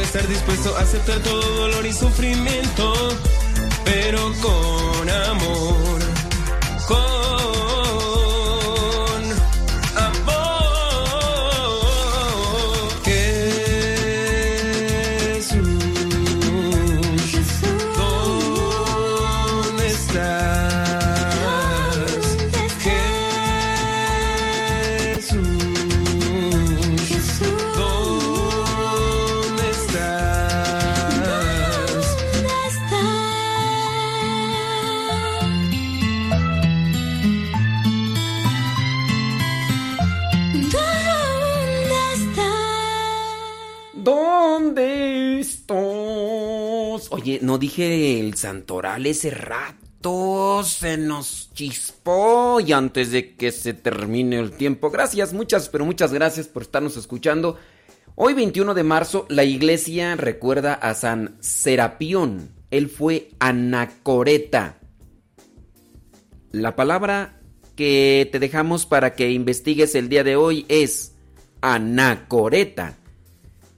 estar dispuesto a aceptar todo dolor y sufrimiento, pero con amor. No dije el santoral ese rato. Se nos chispó. Y antes de que se termine el tiempo. Gracias, muchas, pero muchas gracias por estarnos escuchando. Hoy 21 de marzo la iglesia recuerda a San Serapión. Él fue anacoreta. La palabra que te dejamos para que investigues el día de hoy es anacoreta.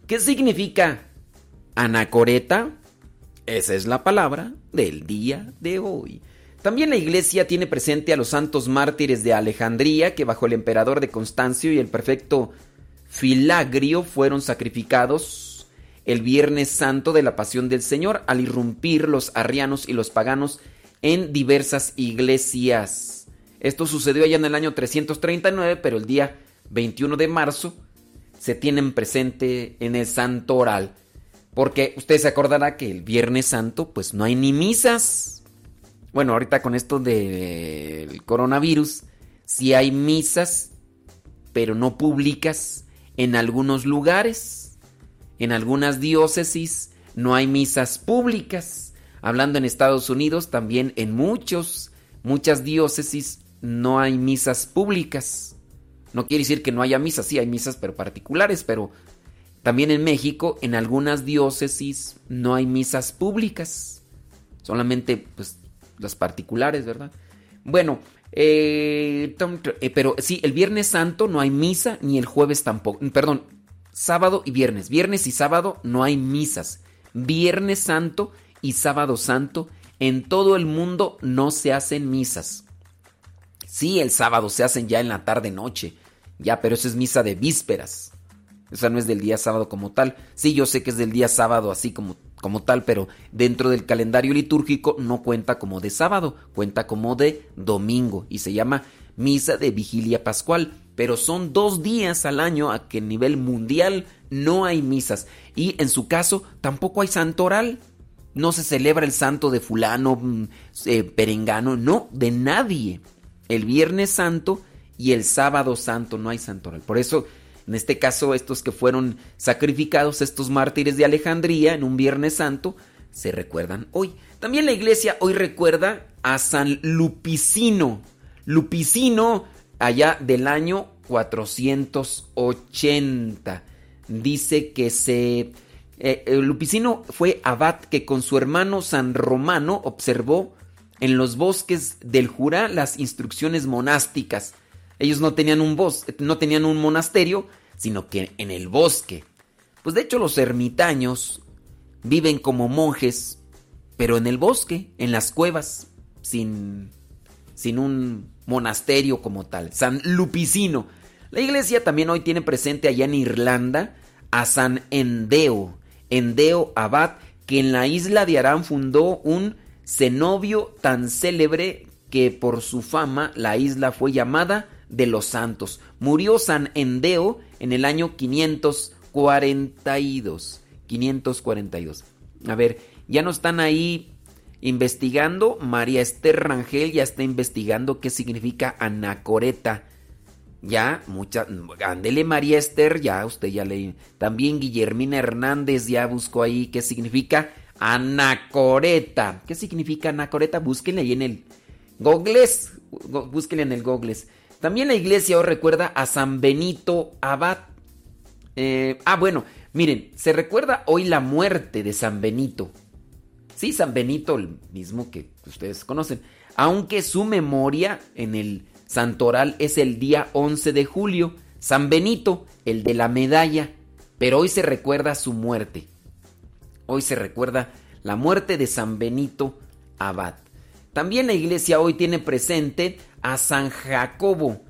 ¿Qué significa anacoreta? Esa es la palabra del día de hoy. También la iglesia tiene presente a los santos mártires de Alejandría que bajo el emperador de Constancio y el prefecto Filagrio fueron sacrificados el Viernes Santo de la Pasión del Señor al irrumpir los arrianos y los paganos en diversas iglesias. Esto sucedió allá en el año 339, pero el día 21 de marzo se tienen presente en el santo oral. Porque usted se acordará que el Viernes Santo, pues no hay ni misas. Bueno, ahorita con esto del coronavirus, sí hay misas, pero no públicas en algunos lugares. En algunas diócesis no hay misas públicas. Hablando en Estados Unidos, también en muchos, muchas diócesis no hay misas públicas. No quiere decir que no haya misas, sí hay misas, pero particulares, pero también en México, en algunas diócesis no hay misas públicas, solamente pues las particulares, ¿verdad? Bueno, eh, eh, pero sí, el Viernes Santo no hay misa ni el jueves tampoco, perdón, sábado y viernes, viernes y sábado no hay misas, Viernes Santo y Sábado Santo en todo el mundo no se hacen misas. Sí, el sábado se hacen ya en la tarde noche, ya, pero eso es misa de vísperas. O sea, no es del día sábado como tal. Sí, yo sé que es del día sábado así como, como tal, pero dentro del calendario litúrgico no cuenta como de sábado, cuenta como de domingo y se llama misa de vigilia pascual. Pero son dos días al año a que a nivel mundial no hay misas. Y en su caso tampoco hay santoral. No se celebra el santo de fulano, mm, eh, perengano, no, de nadie. El viernes santo y el sábado santo no hay santoral. Por eso en este caso, estos que fueron sacrificados, estos mártires de Alejandría en un Viernes Santo, se recuerdan hoy. También la iglesia hoy recuerda a San Lupicino. Lupicino, allá del año 480. Dice que se... Eh, Lupicino fue abad que con su hermano San Romano observó en los bosques del Jura las instrucciones monásticas ellos no tenían un bosque, no tenían un monasterio, sino que en el bosque. Pues de hecho los ermitaños viven como monjes, pero en el bosque, en las cuevas, sin sin un monasterio como tal, San Lupicino. La iglesia también hoy tiene presente allá en Irlanda a San Endeo, Endeo Abad, que en la isla de Arán fundó un cenobio tan célebre que por su fama la isla fue llamada de los santos. Murió San Endeo en el año 542. 542. A ver, ya no están ahí investigando. María Esther Rangel ya está investigando qué significa anacoreta. Ya, mucha. Ándele María Esther, ya usted ya leí. También Guillermina Hernández ya buscó ahí qué significa anacoreta. ¿Qué significa anacoreta? Búsquenle ahí en el Gogles. Búsquenle en el Gogles. También la iglesia hoy recuerda a San Benito Abad. Eh, ah, bueno, miren, se recuerda hoy la muerte de San Benito. Sí, San Benito, el mismo que ustedes conocen. Aunque su memoria en el santoral es el día 11 de julio. San Benito, el de la medalla. pero hoy se recuerda su muerte. Hoy se recuerda la muerte de San Benito Abad. También la iglesia hoy tiene presente a San Jacobo,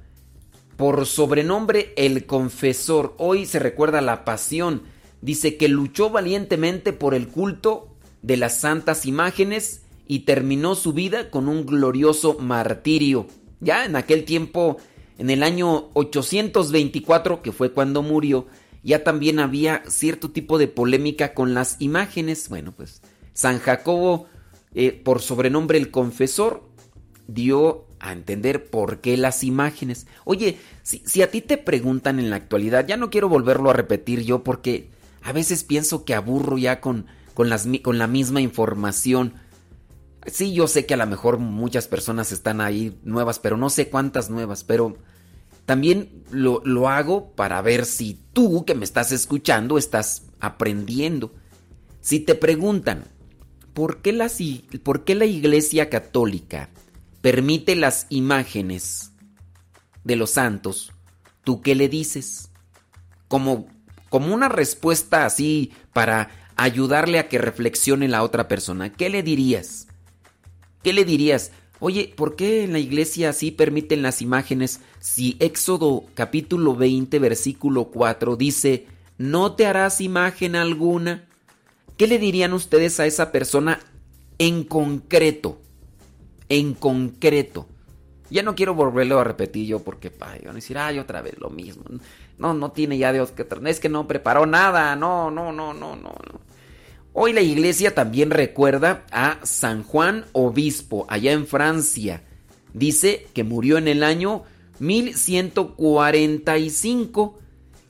por sobrenombre el confesor. Hoy se recuerda la pasión. Dice que luchó valientemente por el culto de las santas imágenes y terminó su vida con un glorioso martirio. Ya en aquel tiempo, en el año 824, que fue cuando murió, ya también había cierto tipo de polémica con las imágenes. Bueno, pues San Jacobo, eh, por sobrenombre el confesor, dio a entender por qué las imágenes. Oye, si, a ti te preguntan en la actualidad, ya no quiero volverlo a repetir yo porque a veces pienso que aburro ya con, con la misma información. Sí, yo sé que a lo mejor muchas personas están ahí nuevas, pero no sé cuántas nuevas, pero también lo, lo hago para ver si tú que me estás escuchando estás aprendiendo. Si te preguntan, ¿por qué, ¿por qué la Iglesia Católica permite las imágenes de los santos? ¿Tú qué le dices? Como, como una respuesta así para ayudarle a que reflexione la otra persona. ¿Qué le dirías? ¿Qué le dirías? Oye, ¿por qué en la iglesia así permiten las imágenes si Éxodo capítulo 20 versículo 4 dice, no te harás imagen alguna? ¿Qué le dirían ustedes a esa persona en concreto? En concreto. Ya no quiero volverlo a repetir yo porque ay, van a decir, ay, otra vez lo mismo. No, no tiene ya Dios que Es que no preparó nada. No, no, no, no, no. Hoy la iglesia también recuerda a San Juan Obispo, allá en Francia. Dice que murió en el año 1145.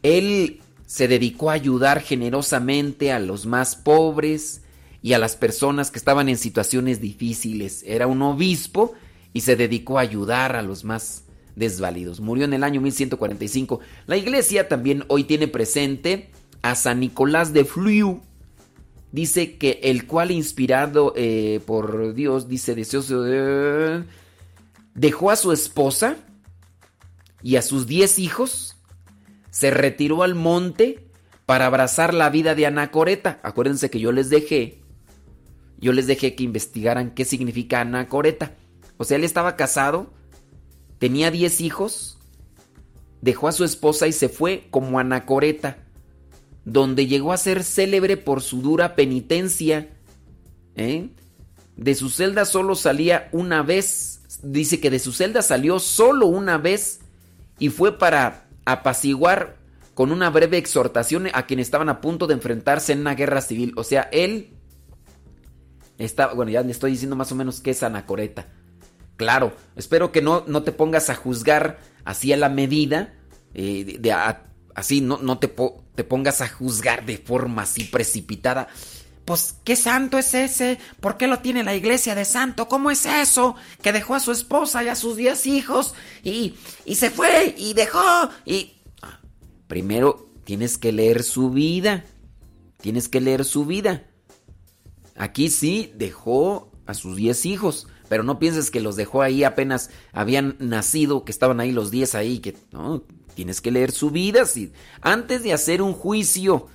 Él se dedicó a ayudar generosamente a los más pobres y a las personas que estaban en situaciones difíciles. Era un obispo y se dedicó a ayudar a los más desvalidos. Murió en el año 1145. La iglesia también hoy tiene presente a San Nicolás de Fliu dice que el cual inspirado eh, por Dios, dice deseoso de... dejó a su esposa y a sus diez hijos, se retiró al monte para abrazar la vida de Anacoreta. Acuérdense que yo les dejé, yo les dejé que investigaran qué significa Anacoreta. O sea, él estaba casado, tenía diez hijos, dejó a su esposa y se fue como Anacoreta donde llegó a ser célebre por su dura penitencia. ¿eh? De su celda solo salía una vez. Dice que de su celda salió solo una vez y fue para apaciguar con una breve exhortación a quienes estaban a punto de enfrentarse en una guerra civil. O sea, él está, bueno, ya le estoy diciendo más o menos que es anacoreta. Claro, espero que no, no te pongas a juzgar así a la medida, eh, de, así no, no te, te pongas a juzgar de forma así precipitada. Pues, ¿qué santo es ese? ¿Por qué lo tiene la iglesia de santo? ¿Cómo es eso? Que dejó a su esposa y a sus diez hijos y, y se fue y dejó y... Ah, primero tienes que leer su vida. Tienes que leer su vida. Aquí sí dejó a sus diez hijos, pero no pienses que los dejó ahí apenas habían nacido, que estaban ahí los diez ahí, que no, Tienes que leer su vida antes de hacer un juicio.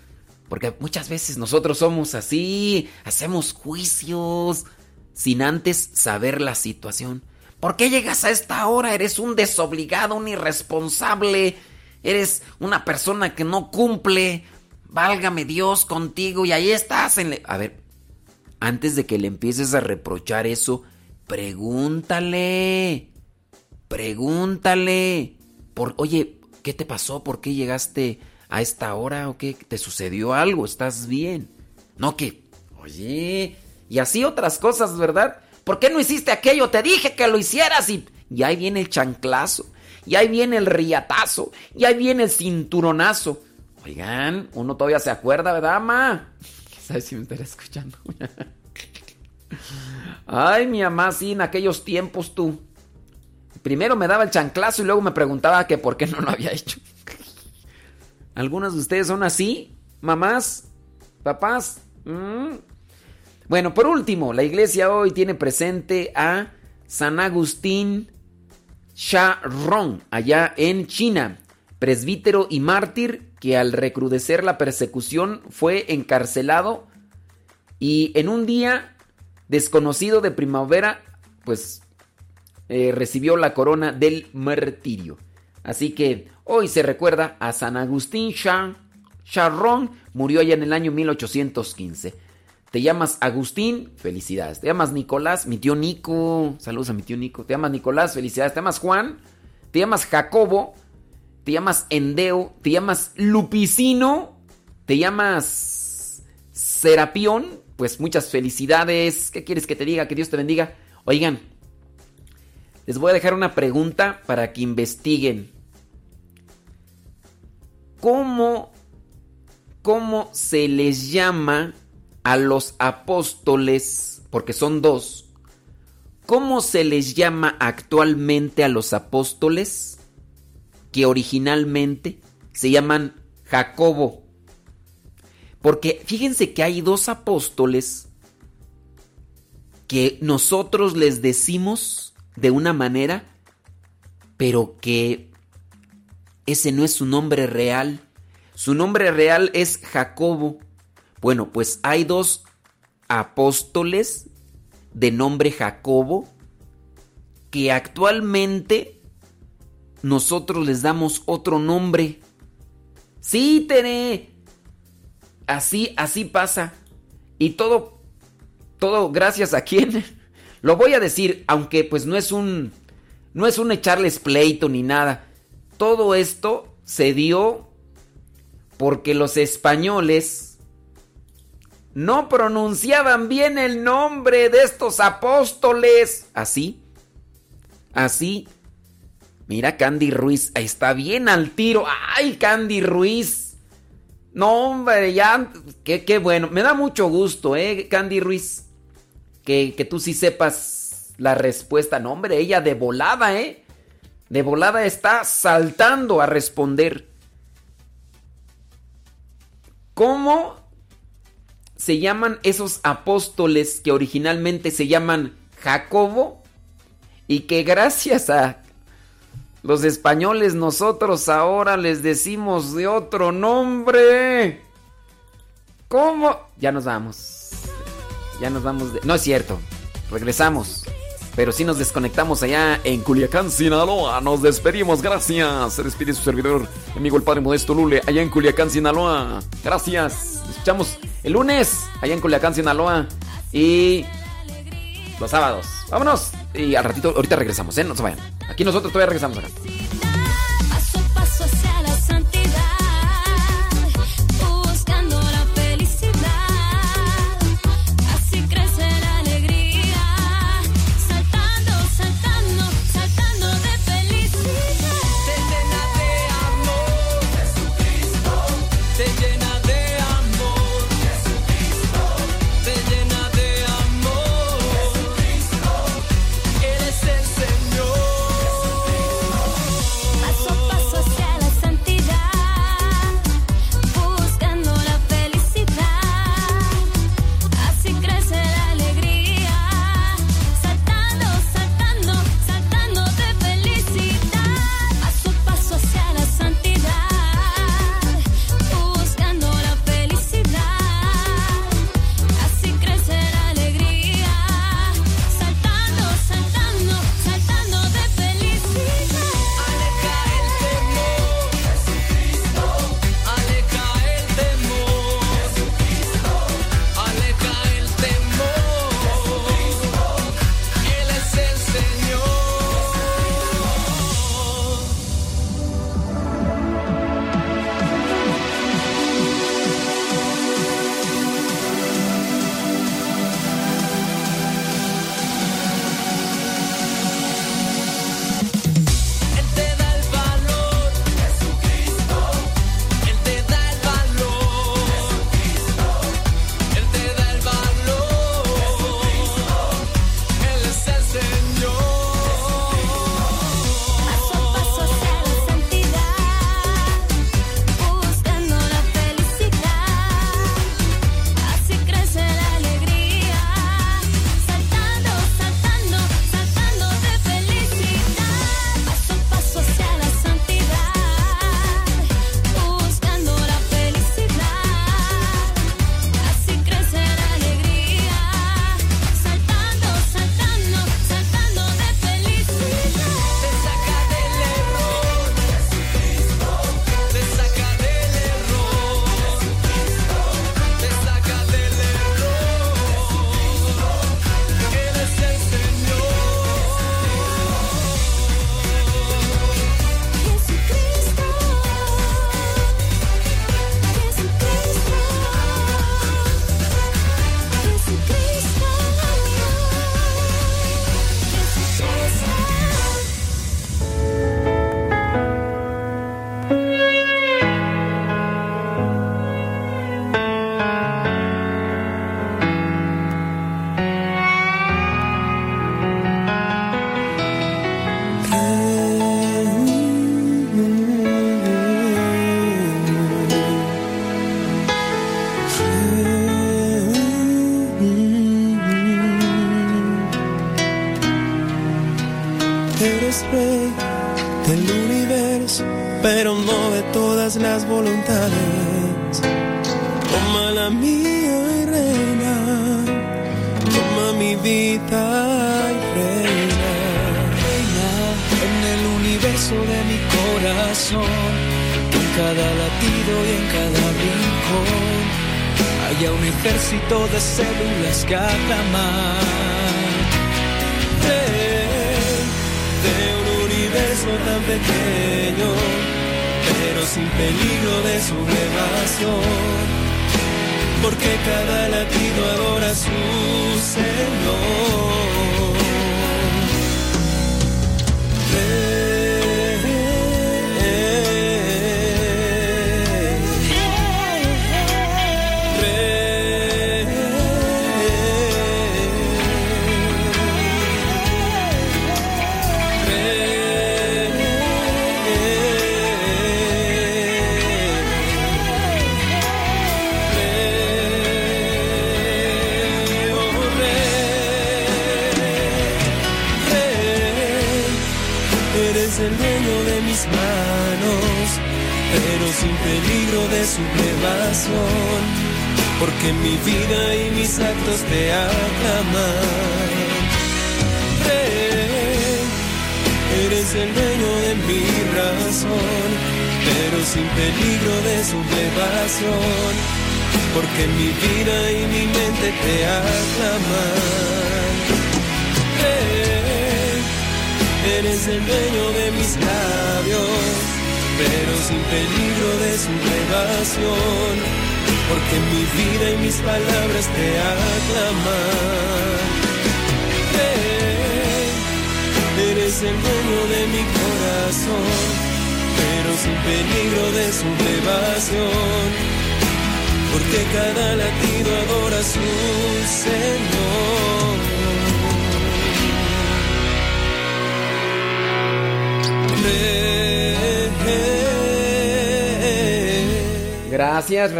Porque muchas veces nosotros somos así, hacemos juicios sin antes saber la situación. ¿Por qué llegas a esta hora? Eres un desobligado, un irresponsable. Eres una persona que no cumple. Válgame Dios contigo y ahí estás. En a ver, antes de que le empieces a reprochar eso, pregúntale. Pregúntale. Por, oye, ¿Qué te pasó? ¿Por qué llegaste a esta hora? ¿O qué? ¿Te sucedió algo? ¿Estás bien? No que, oye, y así otras cosas, ¿verdad? ¿Por qué no hiciste aquello? Te dije que lo hicieras y, y ahí viene el chanclazo, y ahí viene el riatazo, y ahí viene el cinturonazo. Oigan, uno todavía se acuerda, ¿verdad, ma? ¿Sabes si me estará escuchando? Ay, mi mamá, sí, en aquellos tiempos tú. Primero me daba el chanclazo y luego me preguntaba que por qué no lo había hecho. ¿Algunos de ustedes son así? ¿Mamás? ¿Papás? Mm. Bueno, por último, la iglesia hoy tiene presente a San Agustín Rong, allá en China. presbítero y mártir que al recrudecer la persecución fue encarcelado y en un día desconocido de primavera, pues eh, recibió la corona del martirio. Así que hoy se recuerda a San Agustín Charron, murió allá en el año 1815. Te llamas Agustín, felicidades. Te llamas Nicolás, mi tío Nico, saludos a mi tío Nico. Te llamas Nicolás, felicidades. Te llamas Juan, te llamas Jacobo, te llamas Endeo, te llamas Lupicino, te llamas Serapión, pues muchas felicidades. ¿Qué quieres que te diga? Que Dios te bendiga. Oigan, les voy a dejar una pregunta para que investiguen. ¿Cómo, cómo se les llama a los apóstoles? Porque son dos. ¿Cómo se les llama actualmente a los apóstoles? Que originalmente se llaman Jacobo. Porque fíjense que hay dos apóstoles que nosotros les decimos de una manera, pero que ese no es su nombre real. Su nombre real es Jacobo. Bueno, pues hay dos apóstoles de nombre Jacobo que actualmente nosotros les damos otro nombre. Sí, Tere. Así, así pasa. Y todo, todo gracias a quién? Lo voy a decir, aunque pues no es un, no es un echarles pleito ni nada. Todo esto se dio porque los españoles no pronunciaban bien el nombre de estos apóstoles. Así, así. Mira, Candy Ruiz, está bien al tiro. ¡Ay, Candy Ruiz! No, hombre, ya, qué, qué bueno. Me da mucho gusto, ¿eh, Candy Ruiz? Que, que tú sí sepas la respuesta. No, hombre, ella de volada, ¿eh? De volada está saltando a responder. ¿Cómo se llaman esos apóstoles que originalmente se llaman Jacobo? Y que gracias a los españoles nosotros ahora les decimos de otro nombre. ¿Cómo? Ya nos vamos. Ya nos vamos de... No es cierto. Regresamos. Pero si nos desconectamos allá en Culiacán, Sinaloa. Nos despedimos, gracias. Se despide su servidor, amigo el padre Modesto Lule, allá en Culiacán, Sinaloa. Gracias. Nos escuchamos el lunes, allá en Culiacán, Sinaloa. Y los sábados. Vámonos. Y al ratito, ahorita regresamos, ¿eh? No se vayan. Aquí nosotros todavía regresamos acá.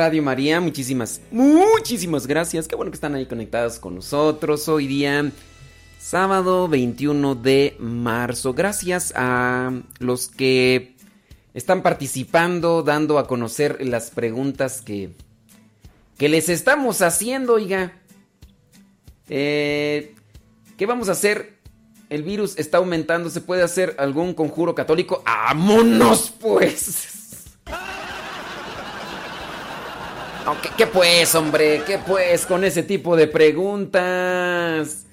Radio María, muchísimas, muchísimas gracias. Qué bueno que están ahí conectados con nosotros hoy día, sábado 21 de marzo. Gracias a los que están participando, dando a conocer las preguntas que, que les estamos haciendo, oiga. Eh, ¿Qué vamos a hacer? El virus está aumentando, ¿se puede hacer algún conjuro católico? ¡Vámonos pues! No, ¿qué, qué pues, hombre? ¿Qué pues con ese tipo de preguntas?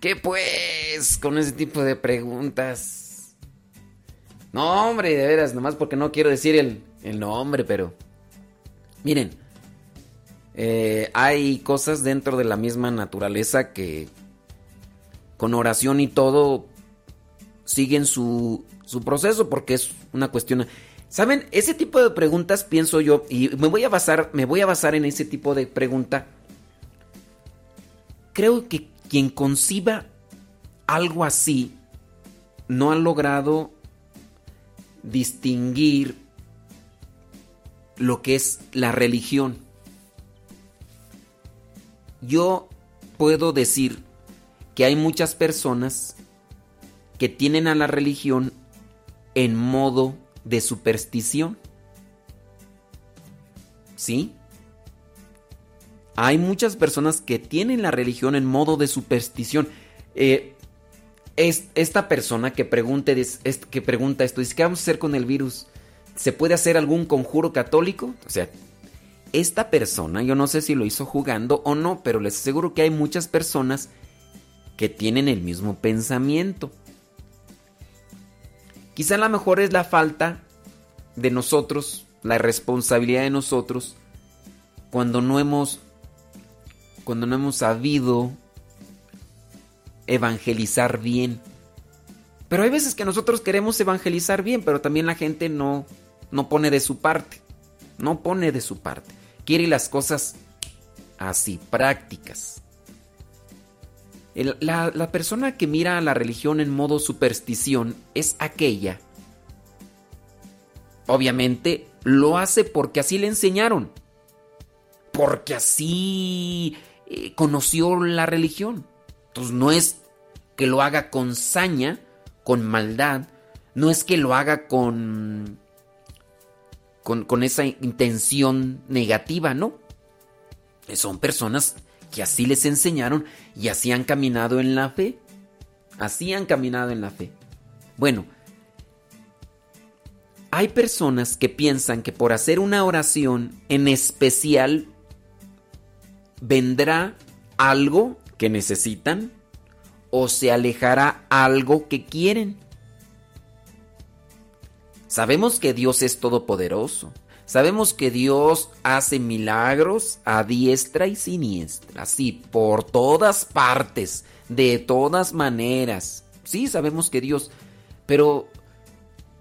¿Qué pues con ese tipo de preguntas? No, hombre, de veras, nomás porque no quiero decir el, el nombre, pero... Miren, eh, hay cosas dentro de la misma naturaleza que con oración y todo siguen su, su proceso porque es una cuestión... ¿Saben? Ese tipo de preguntas pienso yo y me voy a basar, me voy a basar en ese tipo de pregunta. Creo que quien conciba algo así no ha logrado distinguir lo que es la religión. Yo puedo decir que hay muchas personas que tienen a la religión en modo de superstición. ¿Sí? Hay muchas personas que tienen la religión en modo de superstición. Eh, es, esta persona que, pregunta esto, ¿qué vamos a hacer con el virus? ¿Se puede hacer algún conjuro católico? O sea, esta persona, yo no sé si lo hizo jugando o no, pero les aseguro que hay muchas personas que tienen el mismo pensamiento. Quizá a lo mejor es la falta de nosotros, la responsabilidad de nosotros, cuando no hemos, cuando no hemos sabido evangelizar bien. Pero hay veces que nosotros queremos evangelizar bien, pero también la gente no, no pone de su parte. No pone de su parte. Quiere las cosas así, prácticas. La persona que mira a la religión en modo superstición es aquella, obviamente, lo hace porque así le enseñaron, porque así eh, conoció la religión. Entonces no es que lo haga con saña con maldad, no es que lo haga con, con, con esa intención negativa, no. Son personas que así les enseñaron y así han caminado en la fe. Así han caminado en la fe. Bueno, hay personas que piensan que por hacer una oración en especial vendrá algo que necesitan o se alejará algo que quieren. Sabemos que Dios es todopoderoso. Sabemos que Dios hace milagros a diestra y siniestra, sí, por todas partes, de todas maneras. Sí, sabemos que Dios, pero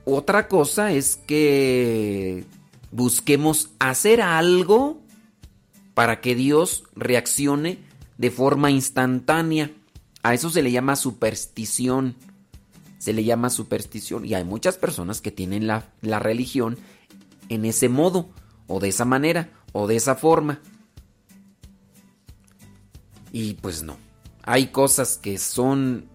otra cosa es que busquemos hacer algo para que Dios reaccione de forma instantánea. A eso se le llama superstición. Se le llama superstición. Y hay muchas personas que tienen la, la religión en ese modo, o de esa manera, o de esa forma. Y pues no. Hay cosas que son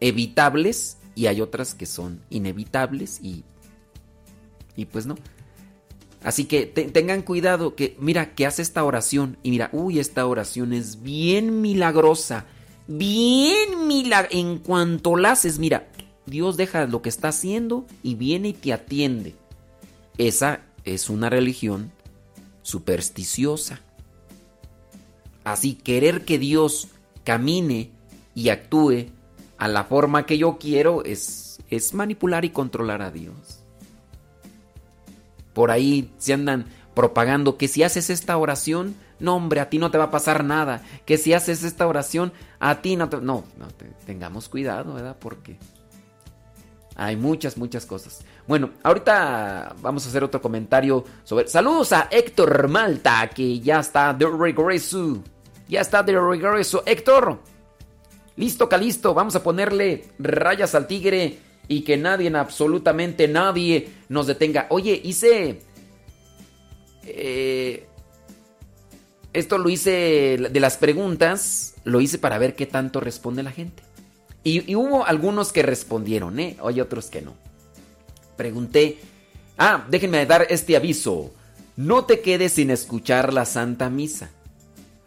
evitables y hay otras que son inevitables y, y pues no. Así que tengan cuidado que, mira, que hace esta oración y mira, uy, esta oración es bien milagrosa, bien milagrosa. En cuanto la haces, mira, Dios deja lo que está haciendo y viene y te atiende. Esa es una religión supersticiosa. Así, querer que Dios camine y actúe a la forma que yo quiero es, es manipular y controlar a Dios. Por ahí se andan propagando que si haces esta oración, no hombre, a ti no te va a pasar nada. Que si haces esta oración, a ti no te... No, no tengamos cuidado, ¿verdad? Porque hay muchas, muchas cosas. Bueno, ahorita vamos a hacer otro comentario sobre... Saludos a Héctor Malta, que ya está de regreso. Ya está de regreso. Héctor, Listo, Calisto, vamos a ponerle rayas al tigre y que nadie, absolutamente nadie, nos detenga. Oye, hice... Eh, esto lo hice de las preguntas, lo hice para ver qué tanto responde la gente. Y, hubo algunos que respondieron, ¿eh? Hay otros que no. Pregunté, ah, déjenme dar este aviso. No te quedes sin escuchar la Santa Misa.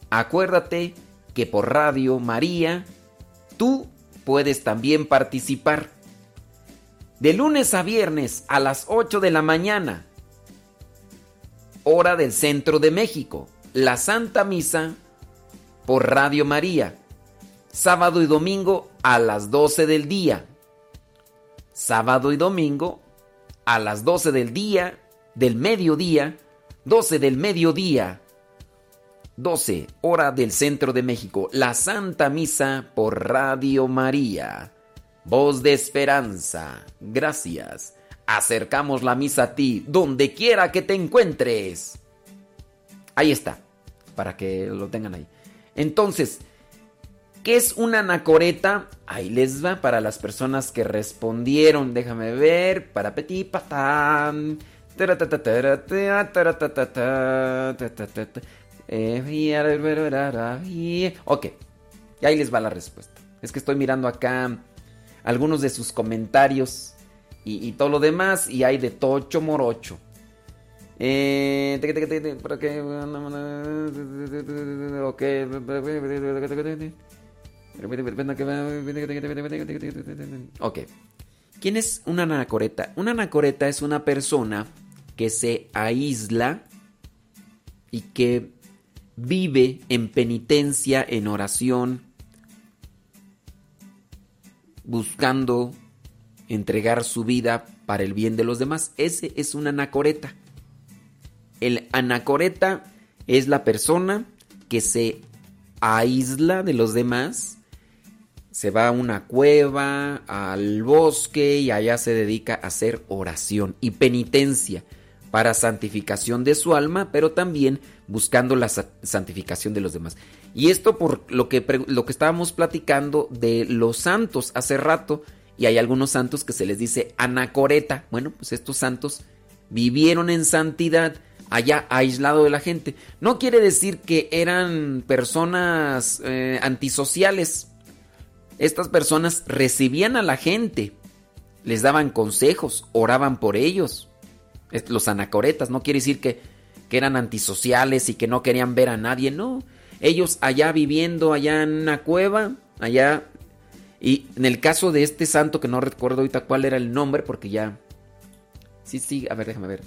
Acuérdate que por Radio María tú puedes también participar. De lunes a viernes a las 8 de la mañana, hora del centro de México, la Santa Misa por Radio María. Sábado y domingo a las 12 del día. Sábado y domingo a las 12 del día, del mediodía, 12 del mediodía 12, hora del centro de México, la Santa Misa por Radio María. Voz de esperanza. Gracias. Acercamos la misa a ti, donde quiera que te encuentres. Ahí está, para que lo tengan ahí. Entonces, ¿qué es una anacoreta? Ahí les va para las personas que respondieron. Déjame ver. Para petit patán. Eh, ok, y ahí les va la respuesta. Es que estoy mirando acá algunos de sus comentarios y, todo lo demás y hay de tocho morocho. Eh, ok. ¿Quién es una anacoreta? Una anacoreta es una persona que se aísla y que vive en penitencia, en oración, buscando entregar su vida para el bien de los demás. Ese es un anacoreta. El anacoreta es la persona que se aísla de los demás, se va a una cueva, al bosque y allá se dedica a hacer oración y penitencia para santificación de su alma, pero también buscando la santificación de los demás. Y esto por lo que, lo que estábamos platicando de los santos hace rato, y hay algunos santos que se les dice anacoreta. Bueno, pues estos santos vivieron en santidad allá aislado de la gente. No quiere decir que eran personas eh, antisociales. Estas personas recibían a la gente, les daban consejos, oraban por ellos. Los anacoretas, no quiere decir que, que eran antisociales y que no querían ver a nadie, no. Ellos allá viviendo, allá en una cueva, allá. Y en el caso de este santo, que no recuerdo ahorita cuál era el nombre, porque ya. Sí, sí, a ver, déjame ver.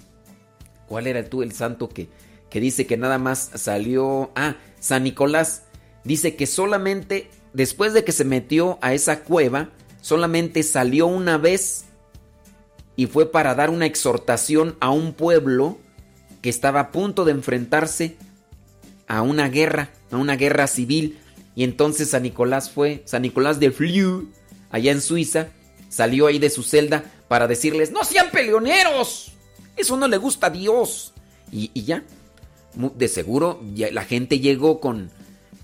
¿Cuál era tú el santo que, que dice que nada más salió. Ah, San Nicolás. Dice que solamente después de que se metió a esa cueva, solamente salió una vez y fue para dar una exhortación a un pueblo que estaba a punto de enfrentarse a una guerra, a una guerra civil. Y entonces San Nicolás fue, San Nicolás de Fliu, allá en Suiza, salió ahí de su celda para decirles, no sean peleoneros, eso no le gusta a Dios. Y, y ya, de seguro la gente llegó con,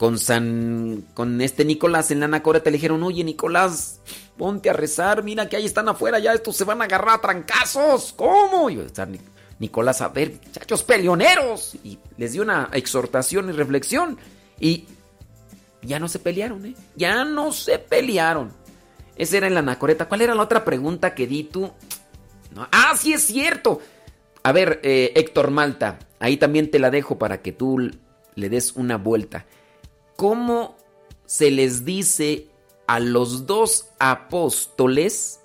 con San, con este Nicolás en la anacoreta, le dijeron, oye Nicolás, ponte a rezar, mira que ahí están afuera, ya estos se van a agarrar a trancazos, ¿cómo? Y Nicolás, a ver, muchachos peleoneros, y les dio una exhortación y reflexión, y ya no se pelearon, ¿eh? Ya no se pelearon. Esa era en la anacoreta. ¿Cuál era la otra pregunta que di tú? Ah, sí es cierto. A ver, eh, Héctor Malta, ahí también te la dejo para que tú le des una vuelta. ¿Cómo se les dice a los dos apóstoles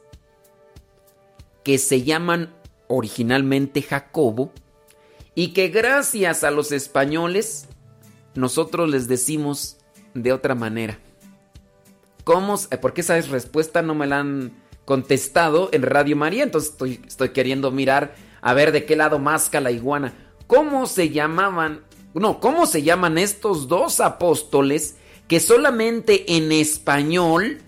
que se llaman originalmente Jacobo y que gracias a los españoles nosotros les decimos de otra manera? ¿Cómo? Porque esa respuesta no me la han contestado en Radio María, entonces estoy, estoy queriendo mirar a ver de qué lado masca la iguana. ¿Cómo se llamaban no, ¿cómo se llaman estos dos apóstoles que solamente en español,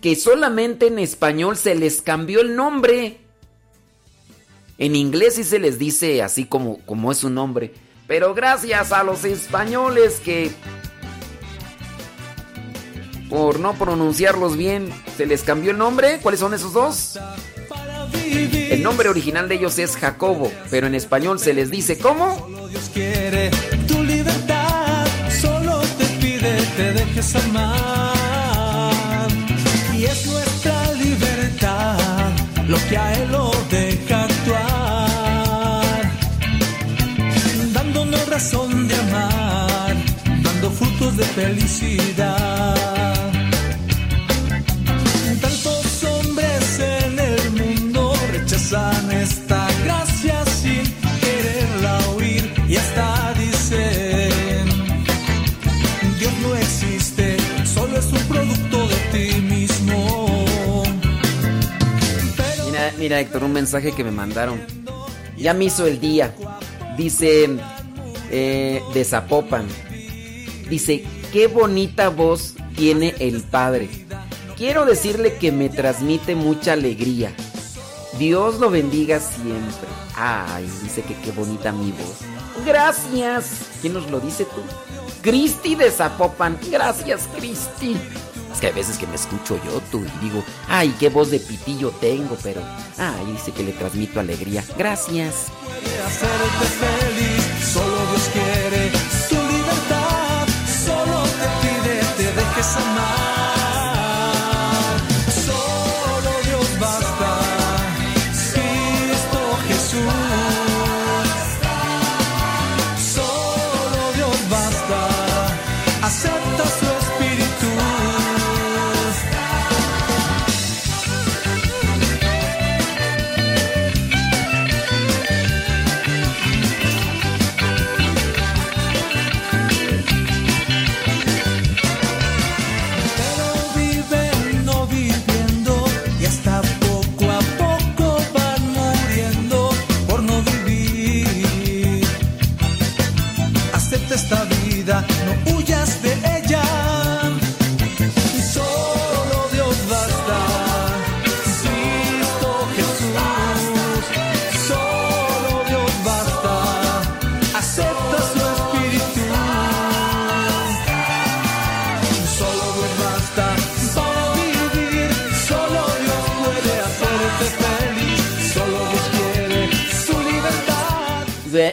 que solamente en español se les cambió el nombre? En inglés sí se les dice así como, como es su nombre. Pero gracias a los españoles que por no pronunciarlos bien se les cambió el nombre. ¿Cuáles son esos dos? El nombre original de ellos es Jacobo, pero en español se les dice ¿cómo? Solo Dios quiere tu libertad, solo te pide te dejes amar. Y es nuestra libertad lo que a él lo deja actuar, dándonos razón de amar, dando frutos de felicidad. Mira, Héctor, un mensaje que me mandaron. Ya me hizo el día. Dice eh, de. Dice, qué bonita voz tiene el Padre. Quiero decirle que me transmite mucha alegría. Dios lo bendiga siempre. Ay, dice que qué bonita mi voz. Gracias. ¿Quién nos lo dice tú? Cristi de Zapopan. Gracias, Cristi. Es que a veces que me escucho yo tú y digo, ay, qué voz de pitillo tengo, pero, ay, dice que le transmito alegría. Gracias. Puede hacerte feliz, solo Dios quiere tu libertad, solo te pide te dejes amar.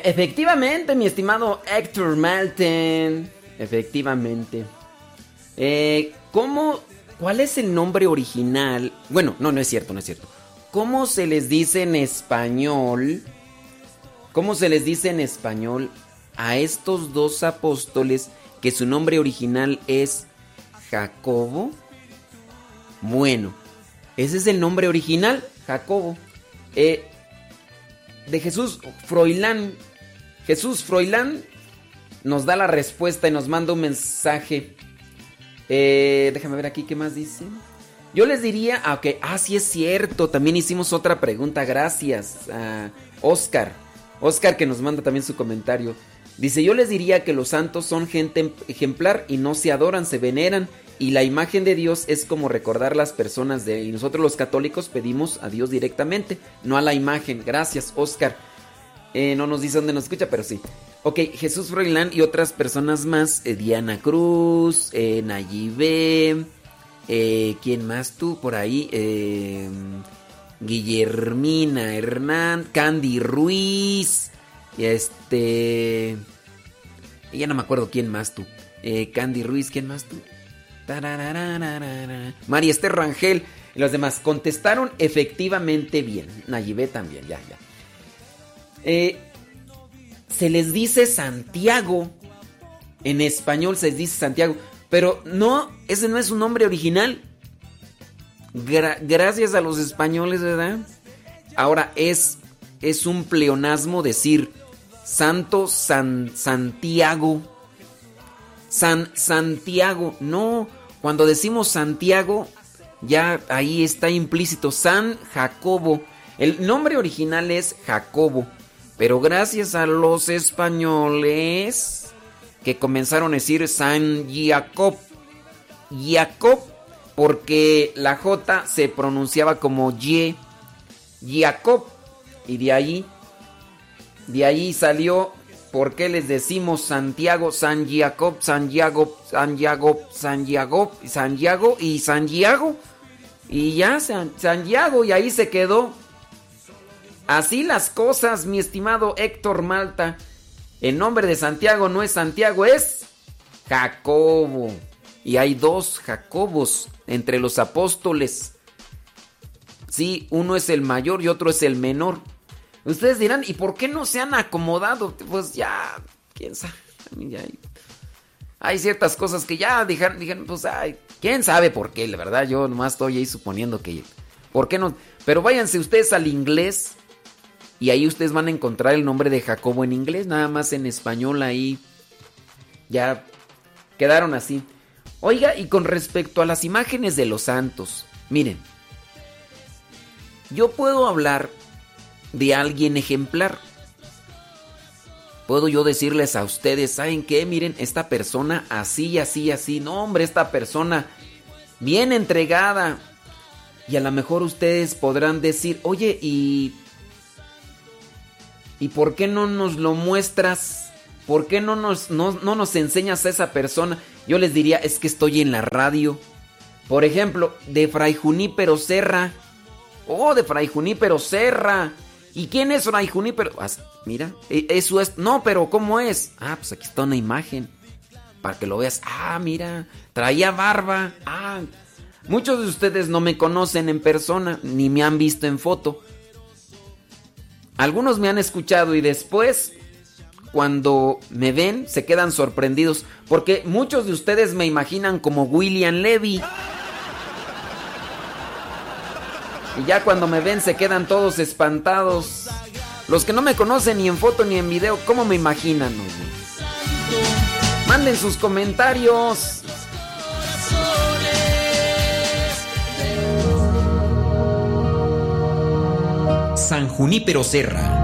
Efectivamente, mi estimado Héctor Malten. Efectivamente. Eh, ¿Cómo ¿cuál es el nombre original? Bueno, no, no es cierto, no es cierto. ¿Cómo se les dice en español? ¿Cómo se les dice en español a estos dos apóstoles que su nombre original es Jacobo? Bueno, ese es el nombre original, Jacobo. Eh, de Jesús Froilán. Jesús Froilán nos da la respuesta y nos manda un mensaje. Eh, déjame ver aquí qué más dice. Yo les diría, ah, ok, ah, sí es cierto, también hicimos otra pregunta, gracias a Oscar. Oscar que nos manda también su comentario. Dice, yo les diría que los santos son gente ejemplar y no se adoran, se veneran y la imagen de Dios es como recordar las personas de... Y nosotros los católicos pedimos a Dios directamente, no a la imagen. Gracias, Oscar. Eh, no nos dice dónde nos escucha, pero sí. Ok, Jesús Froilán y otras personas más. Eh, Diana Cruz, eh, Nayibé. Eh, ¿Quién más tú por ahí? Guillermina Hernán, Candy Ruiz. Este... Ya no me acuerdo quién más tú. Candy Ruiz, ¿quién más tú? María Esther Rangel los demás contestaron efectivamente bien. Nayibé también, ya, ya. Eh, se les dice Santiago. En español se les dice Santiago. Pero no, ese no es su nombre original. gracias a los españoles, ¿verdad? Ahora es, es un pleonasmo decir Santo San Santiago. San Santiago. No, cuando decimos Santiago, ya ahí está implícito San Jacobo. El nombre original es Jacobo, pero gracias a los españoles que comenzaron a decir San Jacob, Jacob, porque la J se pronunciaba como Y, Jacob, y de ahí, de ahí salió ¿Por qué les decimos Santiago, San Jacob, San Jacob, San Jacob, San Jacob, San Jacob y San Diego? Y ya, San, Santiago, y ahí se quedó. Así las cosas, mi estimado Héctor Malta. El nombre de Santiago no es Santiago, es Jacobo. Y hay dos Jacobos entre los apóstoles. Sí, uno es el mayor y otro es el menor. Ustedes dirán, ¿y por qué no se han acomodado? Pues ya, quién sabe. hay, ciertas cosas que ya dijeron, dijeron, pues, ay, quién sabe por qué, la verdad, yo nomás estoy ahí suponiendo que, ¿por qué no? Pero váyanse ustedes al inglés y ahí ustedes van a encontrar el nombre de Jacobo en inglés, nada más en español ahí ya quedaron así. Oiga, y con respecto a las imágenes de los santos, miren, yo puedo hablar de alguien ejemplar. Puedo yo decirles a ustedes, ¿saben qué? Miren, esta persona así, así, así. No, hombre, esta persona bien entregada. Y a lo mejor ustedes podrán decir, oye, ¿y, ¿y por qué no nos lo muestras? ¿Por qué no nos, no, no nos enseñas a esa persona? Yo les diría, es que estoy en la radio. Por ejemplo, de Fray Junípero Serra. Oh, de Fray Junípero Serra. ¿Y quién es Fray Junípero? mira, e, eso es. No, pero ¿cómo es? Ah, pues aquí está una imagen. Para que lo veas. Ah, mira, traía barba. Ah, muchos de ustedes no me conocen en persona, ni me han visto en foto. Algunos me han escuchado y después, cuando me ven, se quedan sorprendidos. Porque muchos de ustedes me imaginan como William Levy. Y ya cuando me ven se quedan todos espantados. Los que no me conocen ni en foto ni en video, ¿cómo me imaginan? Manden sus comentarios. San Junípero Serra.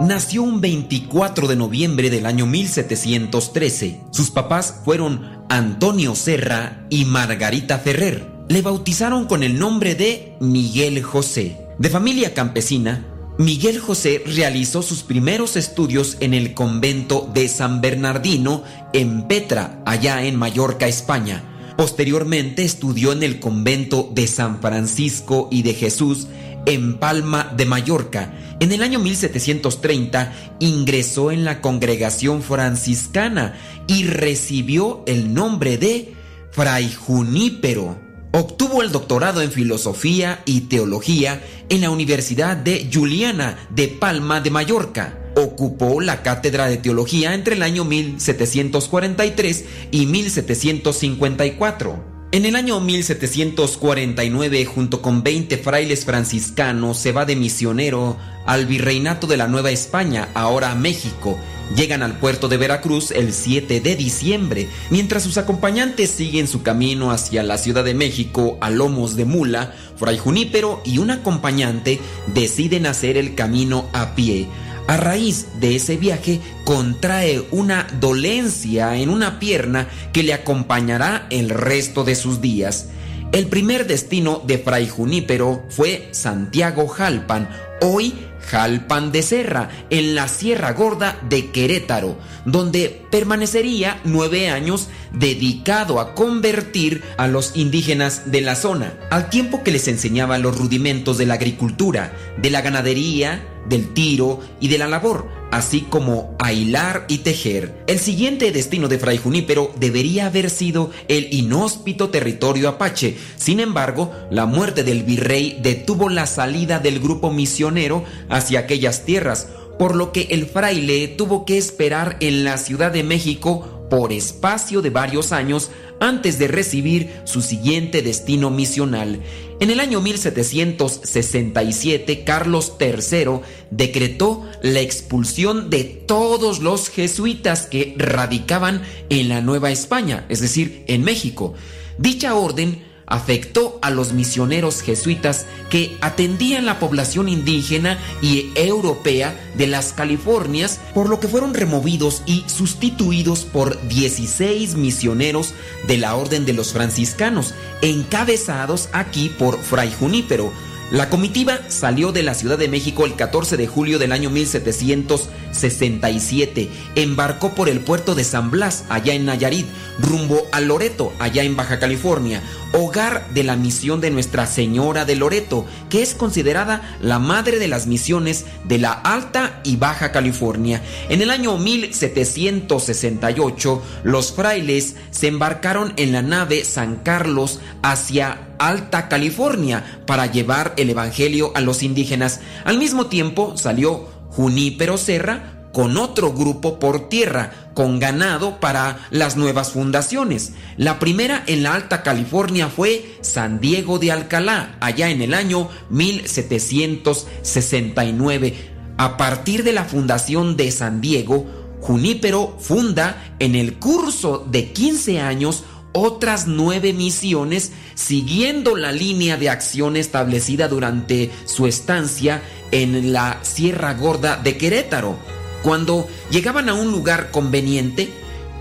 Nació un 24 de noviembre del año 1713. Sus papás fueron Antonio Serra y Margarita Ferrer le bautizaron con el nombre de Miguel José. De familia campesina, Miguel José realizó sus primeros estudios en el convento de San Bernardino en Petra, allá en Mallorca, España. Posteriormente estudió en el convento de San Francisco y de Jesús en Palma de Mallorca. En el año 1730 ingresó en la congregación franciscana y recibió el nombre de Fray Junípero. Obtuvo el doctorado en filosofía y teología en la Universidad de Juliana de Palma de Mallorca. Ocupó la cátedra de teología entre el año 1743 y 1754. En el año 1749, junto con 20 frailes franciscanos, se va de misionero al virreinato de la Nueva España, ahora México. Llegan al puerto de Veracruz el 7 de diciembre, mientras sus acompañantes siguen su camino hacia la Ciudad de México a lomos de mula, Fray Junípero y un acompañante deciden hacer el camino a pie. A raíz de ese viaje contrae una dolencia en una pierna que le acompañará el resto de sus días. El primer destino de Fray Junípero fue Santiago Jalpan, hoy Jalpan de Serra, en la Sierra Gorda de Querétaro, donde permanecería nueve años dedicado a convertir a los indígenas de la zona, al tiempo que les enseñaba los rudimentos de la agricultura, de la ganadería, del tiro y de la labor, así como a hilar y tejer. El siguiente destino de Fray Junípero debería haber sido el inhóspito territorio apache. Sin embargo, la muerte del virrey detuvo la salida del grupo misionero hacia aquellas tierras, por lo que el fraile tuvo que esperar en la Ciudad de México por espacio de varios años antes de recibir su siguiente destino misional. En el año 1767, Carlos III decretó la expulsión de todos los jesuitas que radicaban en la Nueva España, es decir, en México. Dicha orden afectó a los misioneros jesuitas que atendían la población indígena y europea de las Californias, por lo que fueron removidos y sustituidos por 16 misioneros de la Orden de los Franciscanos, encabezados aquí por Fray Junípero. La comitiva salió de la Ciudad de México el 14 de julio del año 1767. Embarcó por el puerto de San Blas, allá en Nayarit, rumbo a Loreto, allá en Baja California, hogar de la misión de Nuestra Señora de Loreto, que es considerada la madre de las misiones de la Alta y Baja California. En el año 1768, los frailes se embarcaron en la nave San Carlos hacia Alta California para llevar el Evangelio a los indígenas. Al mismo tiempo salió Junípero Serra con otro grupo por tierra, con ganado para las nuevas fundaciones. La primera en la Alta California fue San Diego de Alcalá, allá en el año 1769. A partir de la fundación de San Diego, Junípero funda en el curso de 15 años otras nueve misiones siguiendo la línea de acción establecida durante su estancia en la Sierra Gorda de Querétaro. Cuando llegaban a un lugar conveniente,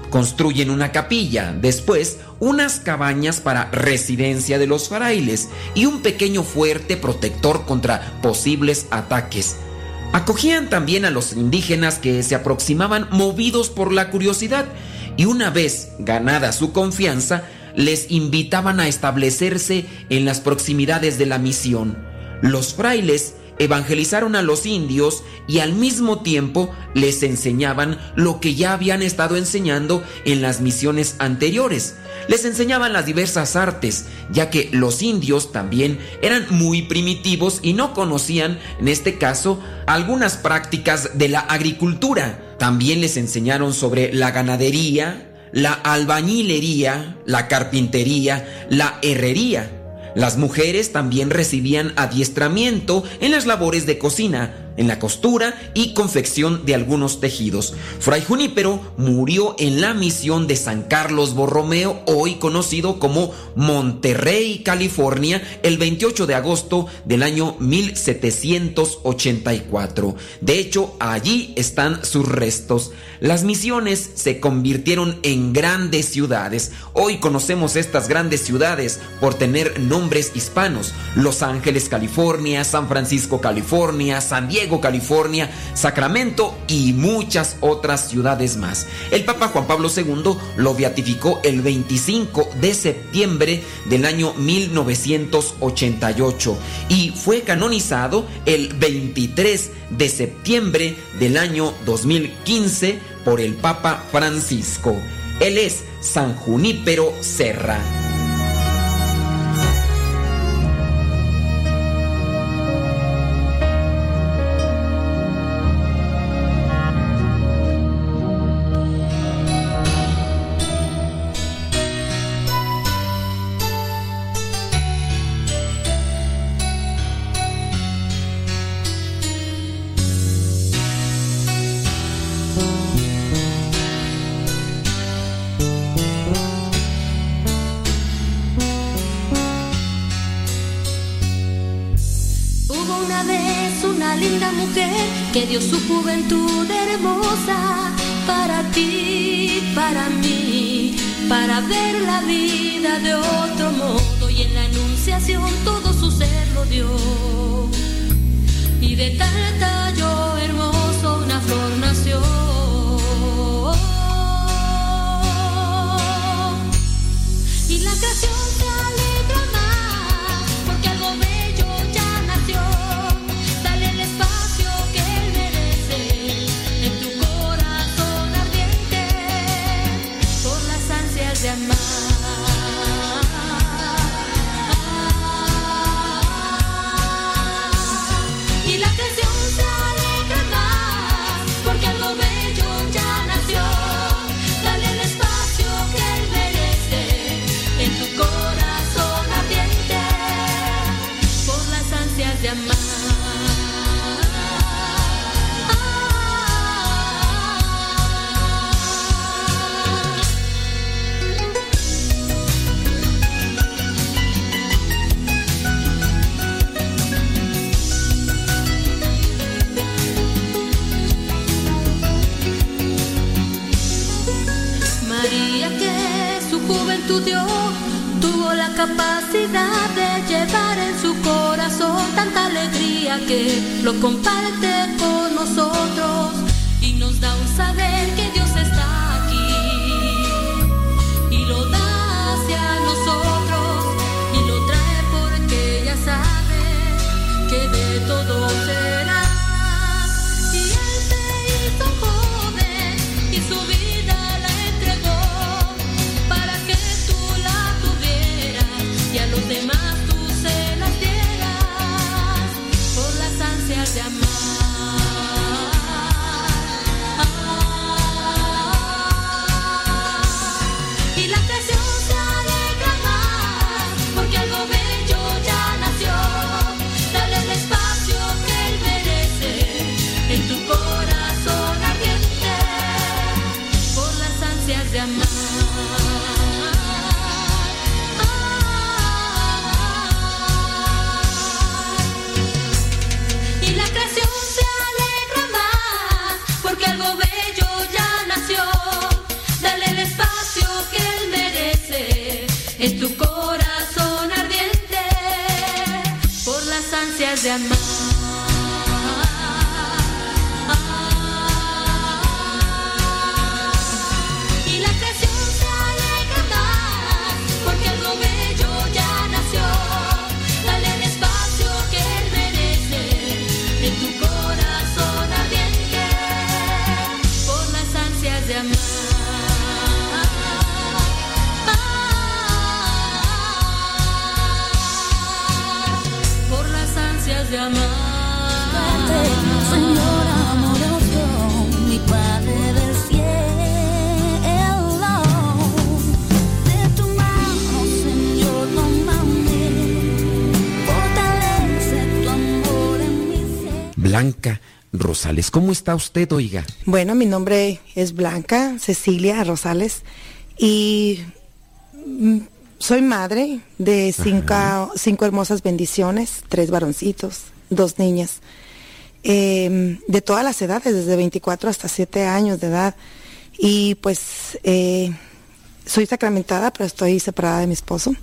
construyen una capilla, después unas cabañas para residencia de los frailes y un pequeño fuerte protector contra posibles ataques. Acogían también a los indígenas que se aproximaban movidos por la curiosidad y una vez ganada su confianza, les invitaban a establecerse en las proximidades de la misión. Los frailes evangelizaron a los indios y al mismo tiempo les enseñaban lo que ya habían estado enseñando en las misiones anteriores. Les enseñaban las diversas artes, ya que los indios también eran muy primitivos y no conocían, en este caso, algunas prácticas de la agricultura. También les enseñaron sobre la ganadería, la albañilería, la carpintería, la herrería. Las mujeres también recibían adiestramiento en las labores de cocina, en la costura y confección de algunos tejidos. Fray Junípero murió en la misión de San Carlos Borromeo, hoy conocido como Monterrey, California, el 28 de agosto del año 1784. De hecho, allí están sus restos. Las misiones se convirtieron en grandes ciudades. Hoy conocemos estas grandes ciudades por tener nombres hispanos. Los Ángeles, California, San Francisco, California, San Diego, California, Sacramento y muchas otras ciudades más. El Papa Juan Pablo II lo beatificó el 25 de septiembre del año 1988 y fue canonizado el 23 de septiembre del año 2015 por el Papa Francisco. Él es San Junípero Serra. ¿Cómo está usted, oiga? Bueno, mi nombre es Blanca Cecilia Rosales y mm, soy madre de cinco, cinco hermosas bendiciones, tres varoncitos, dos niñas, em, de todas las edades, desde 24 hasta 7 años de edad. Y pues eh, soy sacramentada, pero estoy separada de mi esposo.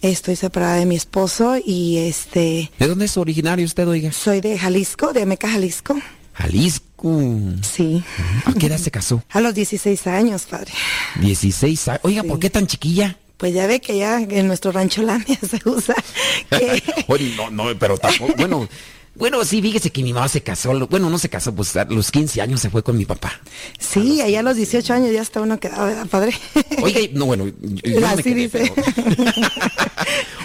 Estoy separada de mi esposo y este... ¿De dónde es originario usted, oiga? Soy de Jalisco, de Ameca, Jalisco. Jalisco. Sí. ¿A qué edad se casó? A los 16 años, padre. 16 años. Oiga, ¿por qué tan chiquilla? Pues ya ve que ya en nuestro rancho Landia se usa. no, no, pero tampoco, bueno, Bueno, sí, fíjese que mi mamá se casó, bueno, no se casó, pues a los 15 años se fue con mi papá. Sí, allá a los 18 años ya está uno quedado, ¿verdad, padre? Oiga, no, bueno, yo, no me quedé, dice. pero-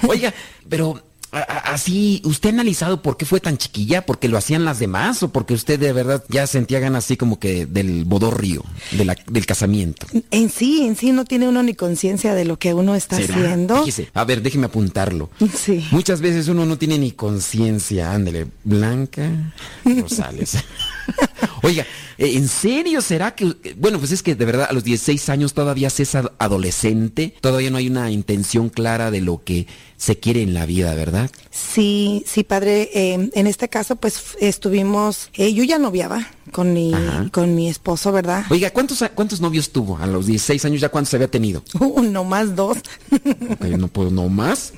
Oiga, pero así, ¿usted ha analizado por qué fue tan chiquilla? ¿Porque lo hacían las demás o porque usted de verdad ya sentía ganas así como que del bodorrio, de la- del casamiento? En sí, en sí no tiene uno ni conciencia de lo que uno está ¿Será? haciendo. Fíjese, a ver, déjeme apuntarlo. Sí. Muchas veces uno no tiene ni conciencia. Ándele, Blanca Rosales. Oiga, eh, ¿en serio será que... eh, Bueno, pues es que de verdad a los 16 años todavía se es ad- adolescente, todavía no hay una intención clara de lo que se quiere en la vida, ¿verdad? Sí, sí, padre. eh, en este caso, pues estuvimos, eh, yo ya noviaba con mi, Ajá. con mi esposo, ¿verdad? Oiga, ¿cuántos, ¿cuántos novios tuvo? A los 16 años ya cuántos había tenido. Uno más dos. No puedo, no más.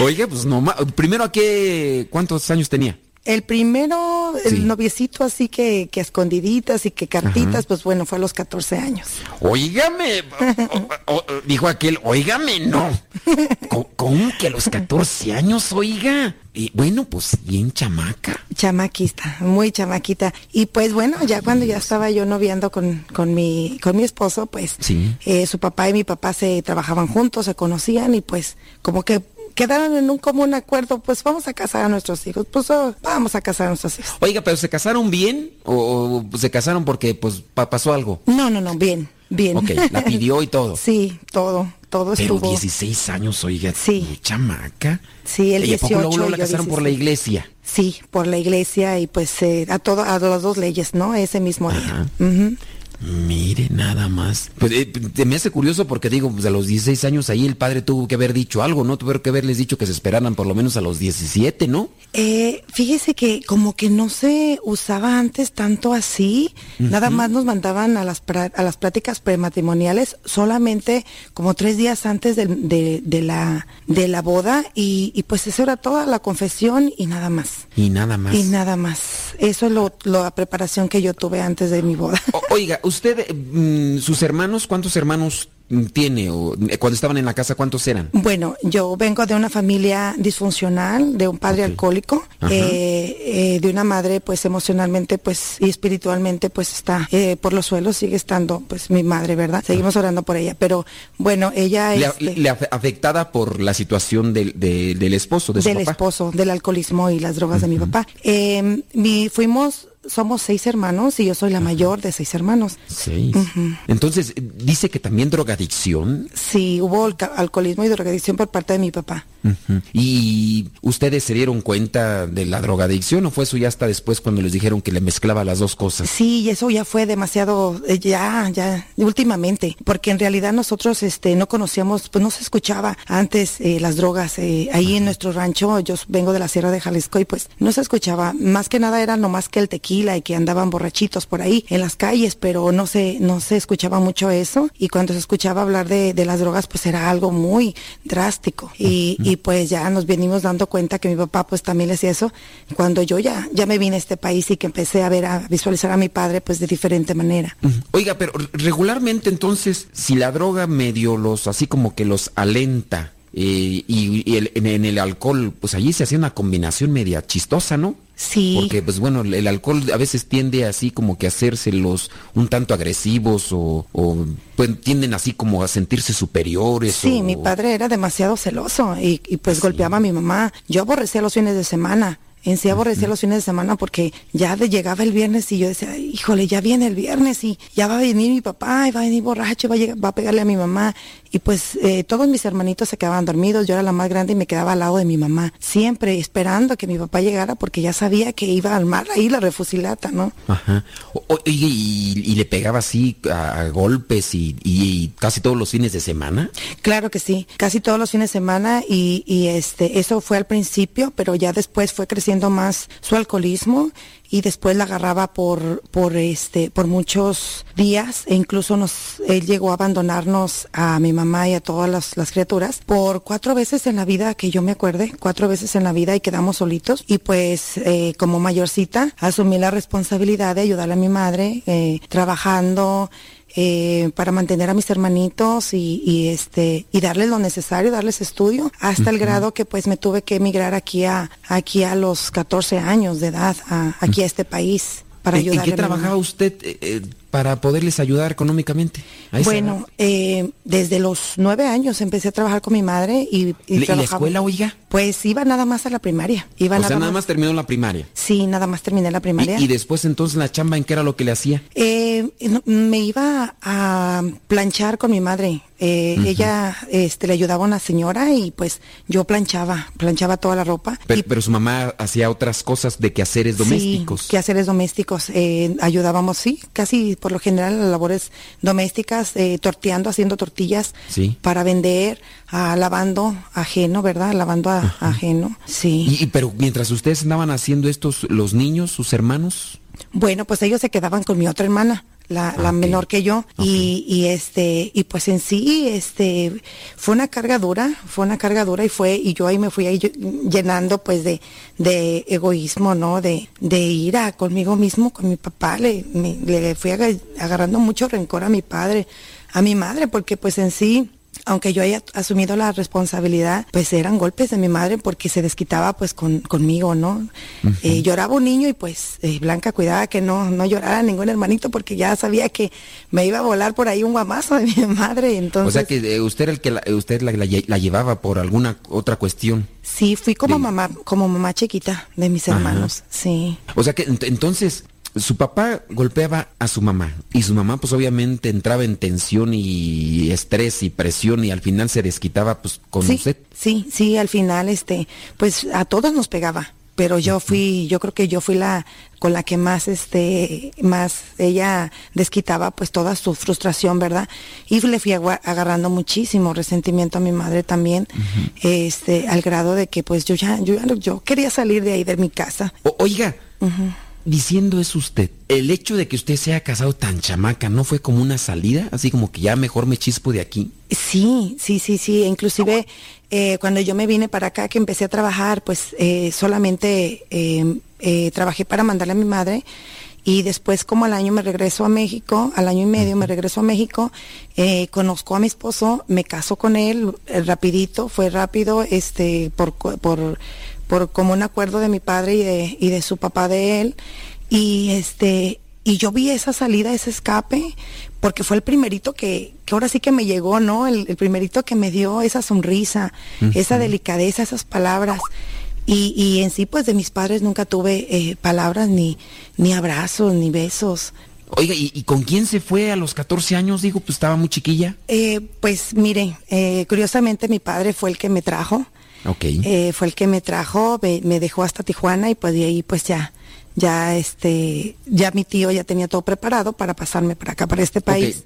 Oiga, pues no más. Primero, ¿a qué? ¿Cuántos años tenía? El primero, Sí. el noviecito así que, que escondiditas y que cartitas, pues bueno, fue a los 14 años. Óigame, o- o- dijo aquel, óigame, no. ¿Cómo que a los 14 años, oiga? Y bueno, pues bien chamaca. Chamaquista, muy chamaquita. Y pues bueno, ya cuando ya estaba yo noviando con, con mi, con mi esposo, pues Sí. eh, su papá y mi papá se trabajaban juntos, se conocían y pues como que quedaron en un común acuerdo, pues vamos a casar a nuestros hijos, pues oh, vamos a casar a nuestros hijos. Oiga, pero ¿se casaron bien o, o se casaron porque pues pa- pasó algo? No, no, no, bien, bien. Ok, la pidió y todo. Sí, todo, todo Pero estuvo. 16 años, oiga. Sí. chamaca. Sí, el ¿Y a poco luego 18 luego y la casaron por la 16. iglesia? Sí, por la iglesia y pues eh, a todo, a las dos leyes, ¿no? Ese mismo día. Ujú. Mire, nada más. Pues eh, me hace curioso porque digo, pues a los 16 años ahí el padre tuvo que haber dicho algo, ¿no? Tuvo que haberles dicho que se esperaran por lo menos a los 17, ¿no? Eh, fíjese que como que no se usaba antes tanto así, nada más nos mandaban a las, a las pláticas prematrimoniales solamente como tres días antes de, de la, de la boda y, y pues eso era toda la confesión y nada más. Y nada más. Y nada más. Eso es lo, lo- la preparación que yo tuve antes de mi boda. O- oiga, usted, eh, mm, sus hermanos, ¿cuántos hermanos mm, tiene? O, eh, cuando estaban en la casa, ¿cuántos eran? Bueno, yo vengo de una familia disfuncional, de un padre alcohólico, eh, eh, de una madre pues emocionalmente pues y espiritualmente pues está eh, por los suelos, sigue estando pues mi madre, ¿verdad? Seguimos orando por ella, pero bueno, ella Le, este, le afe- afectada por la situación del, de- del esposo, de su del papá. esposo, del alcoholismo y las drogas de mi papá. Eh, mi, fuimos, somos seis hermanos y yo soy la mayor de seis hermanos. Seis. Entonces, dice que también drogadicción. Sí, hubo alcoholismo y drogadicción por parte de mi papá. ¿Y ustedes se dieron cuenta de la drogadicción o fue eso ya hasta después cuando les dijeron que le mezclaba las dos cosas? Sí, y eso ya fue demasiado, eh, ya, ya, últimamente, porque en realidad nosotros, este, no conocíamos, pues no se escuchaba antes eh, las drogas, eh, ahí en nuestro rancho, yo vengo de la Sierra de Jalisco y pues no se escuchaba, más que nada era nomás que el tequila y que andaban borrachitos por ahí en las calles, pero no se, no se escuchaba mucho eso. Y cuando se escuchaba hablar de, de las drogas pues era algo muy drástico. Y, y pues ya nos venimos dando cuenta que mi papá pues también le hacía eso cuando yo ya, ya me vine a este país y que empecé a ver, a visualizar a mi padre pues de diferente manera. Oiga, pero regularmente entonces, si la droga medio los, así como que los alenta, eh, y, y en, en el alcohol, pues allí se hacía una combinación media chistosa, ¿no? Sí. Porque, pues bueno, el alcohol a veces tiende así como que a hacérselos un tanto agresivos o, o, pues, tienden así como a sentirse superiores. Sí, o- mi padre era demasiado celoso y, y, pues golpeaba a mi mamá. Yo aborrecía los fines de semana. En sí aborrecía los fines de semana porque ya de- llegaba el viernes y yo decía, híjole, ya viene el viernes y ya va a venir mi papá y va a venir borracho, va a, llegar- va a pegarle a mi mamá. Y pues eh, todos mis hermanitos se quedaban dormidos, yo era la más grande y me quedaba al lado de mi mamá, siempre esperando que mi papá llegara porque ya sabía que iba a armar ahí la refusilata, ¿no? Ajá. O- o- Oye, y, y le pegaba así a, a golpes y, y casi todos los fines de semana. Claro que sí, casi todos los fines de semana y, y, este eso fue al principio, pero ya después fue creciendo más su alcoholismo y después la agarraba por por este por muchos días e incluso nos él llegó a abandonarnos a mi mamá y a todas las, las criaturas por cuatro veces en la vida que yo me acuerde, cuatro veces en la vida y quedamos solitos y pues eh, como mayorcita asumí la responsabilidad de ayudarle a mi madre eh, trabajando eh, para mantener a mis hermanitos y, y, este y darles lo necesario, darles estudio, hasta el grado que pues me tuve que emigrar aquí a aquí a los 14 años de edad, a, aquí a este país para ¿En, ayudarle. ¿En qué trabajaba usted eh, para poderles ayudar económicamente? Bueno, eh, desde los nueve años empecé a trabajar con mi madre y, y ¿Y la- escuela, oiga? Pues iba nada más a la primaria. Iba o sea, nada más terminó la primaria. Sí, nada más terminé la primaria. Y, y después entonces la chamba, ¿en qué era lo que le hacía? Eh, no, me iba a planchar con mi madre. Eh. Ella este, le ayudaba a una señora y pues yo planchaba, planchaba toda la ropa. Pero, pero su mamá hacía otras cosas de quehaceres domésticos. Sí, quehaceres domésticos. Eh, ayudábamos, sí, casi por lo general a labores domésticas, eh, torteando, haciendo tortillas Sí. para vender, ah, lavando ajeno, ¿verdad? Lavando a- ajeno, sí. Y- pero mientras ustedes andaban haciendo estos, los niños, sus hermanos, Bueno, pues ellos se quedaban con mi otra hermana, la, la menor que yo, y, y este, y pues en sí, este, fue una carga dura, fue una carga dura y fue, y yo ahí me fui ahí ll- llenando pues de, de egoísmo, ¿no? De, de ira conmigo mismo, con mi papá, le, me- le fui aga- agarrando mucho rencor a mi padre, a mi madre, porque pues en sí, aunque yo haya asumido la responsabilidad, pues eran golpes de mi madre porque se desquitaba pues con, conmigo, ¿no? Eh, lloraba un niño y pues eh, Blanca cuidaba que no, no llorara ningún hermanito porque ya sabía que me iba a volar por ahí un guamazo de mi madre, entonces... o sea que eh, usted era el que la, usted la, la lle- la llevaba por alguna otra cuestión. Sí, fui como de- mamá, como mamá chiquita de mis Ajá. hermanos, sí. O sea que ent- entonces su papá golpeaba a su mamá y su mamá pues obviamente entraba en tensión y estrés y presión y al final se desquitaba pues con sí, usted. Sí, sí, al final, este, pues a todos nos pegaba, pero yo fui, yo creo que yo fui la con la que más, este, más ella desquitaba pues toda su frustración, ¿verdad? Y le fui agarrando muchísimo resentimiento a mi madre también, este, al grado de que pues yo ya, yo, yo quería salir de ahí de mi casa. O- oiga. Diciendo eso usted, el hecho de que usted se haya casado tan chamaca, ¿no fue como una salida? Así como que ya mejor me chispo de aquí. Sí, sí, sí, sí. Inclusive eh, cuando yo me vine para acá, que empecé a trabajar, pues eh, solamente eh, eh, trabajé para mandarle a mi madre y después como al año me regreso a México, al año y medio me regreso a México, eh, conozco a mi esposo, me caso con él eh, rapidito, fue rápido, este, por, co- por, por como un acuerdo de mi padre y de, y de su papá de él y este y yo vi esa salida, ese escape, porque fue el primerito que, que ahora sí que me llegó, ¿no? El, el primerito que me dio esa sonrisa, esa delicadeza, esas palabras. Y, y en sí, pues de mis padres nunca tuve eh, palabras, ni, ni abrazos, ni besos. Oiga, ¿y, y con quién se fue a los 14 años? Digo, pues estaba muy chiquilla. Eh, pues mire, eh, curiosamente mi padre fue el que me trajo, Ok. eh, fue el que me trajo, me, dejó hasta Tijuana y pues de ahí pues ya, ya este, ya mi tío ya tenía todo preparado para pasarme para acá, para este país.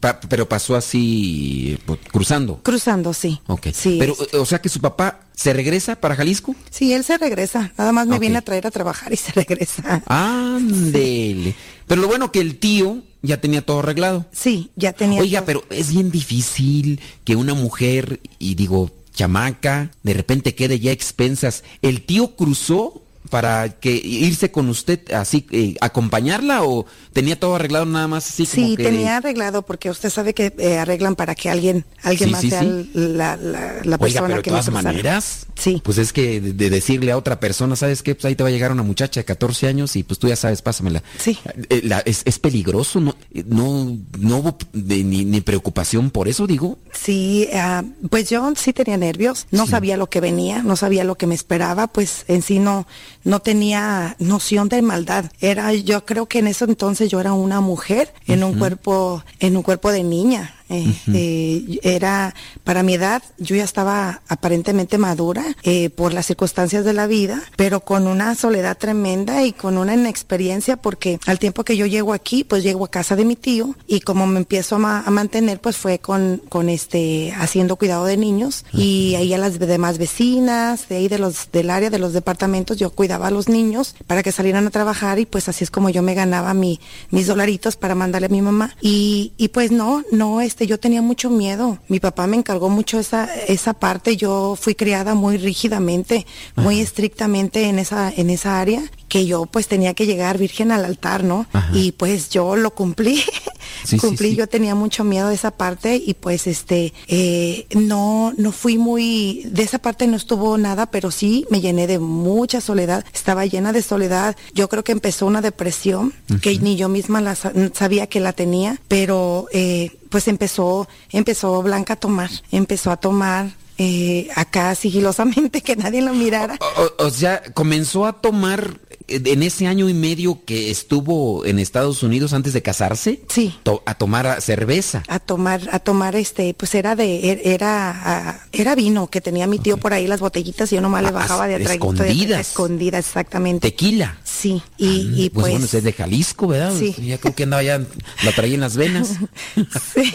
Pa- pero pasó así, pues, cruzando. Cruzando, sí. Ok. Sí, Pero, es- eh, o sea que su papá se regresa para Jalisco. Sí, él se regresa. Nada más me viene a traer a trabajar y se regresa. Ándele. Pero lo bueno que el tío ya tenía todo arreglado. Sí, ya tenía. Oiga, todo. pero es bien difícil que una mujer, y digo, chamaca, de repente quede ya expensas. ¿El tío cruzó para que irse con usted así, eh, acompañarla o tenía todo arreglado nada más así como Sí, que... tenía arreglado porque usted sabe que eh, arreglan para que alguien, alguien Sí, más sí, sea sí. la, la, la Oiga, persona pero de que me todas maneras, Sí. pues es que de, de decirle a otra persona, ¿sabes qué? Pues ahí te va a llegar una muchacha de 14 años y pues tú ya sabes, pásamela. Sí. Eh, la- es, es peligroso, ¿no? Eh, No, no hubo de- ni, ni preocupación por eso, digo. Sí, ah, pues yo sí tenía nervios, no sabía lo que venía, no sabía lo que me esperaba, pues en sí no, no tenía noción de maldad. Era, yo creo que en ese entonces yo era una mujer en un cuerpo, en un cuerpo de niña. Eh, eh, era para mi edad, yo ya estaba aparentemente madura eh, por las circunstancias de la vida, pero con una soledad tremenda y con una inexperiencia porque al tiempo que yo llego aquí, pues llego a casa de mi tío y como me empiezo a, ma- a mantener, pues fue con, con este haciendo cuidado de niños y ahí a las demás vecinas, de ahí de los del área de los departamentos, yo cuidaba a los niños para que salieran a trabajar y pues así es como yo me ganaba mi, mis dolaritos para mandarle a mi mamá. Y, y pues no, no, este, yo tenía mucho miedo. Mi papá me encargó mucho esa, esa parte. Yo fui criada muy rígidamente, muy estrictamente en esa, en esa área, que yo pues tenía que llegar virgen al altar, ¿no? Y pues yo lo cumplí. cumplí, yo tenía mucho miedo de esa parte y pues este, eh, no, no fui muy, de esa parte no estuvo nada, pero sí me llené de mucha soledad, estaba llena de soledad, yo creo que empezó una depresión que ni yo misma la sabía que la tenía, pero eh, pues empezó, empezó Blanca a tomar, empezó a tomar eh, acá sigilosamente que nadie lo mirara. O, sea, comenzó a tomar en ese año y medio que estuvo en Estados Unidos antes de casarse. Sí. a tomar cerveza. A tomar, a tomar este, pues era de, er, era, era vino que tenía mi tío por ahí las botellitas y yo nomás le ah, bajaba de atrás. Escondidas. escondidas, exactamente. Tequila. Sí. Y, y pues, pues, bueno, es de Jalisco, ¿verdad? Sí. Ya creo que andaba ya, la traía en las venas. sí.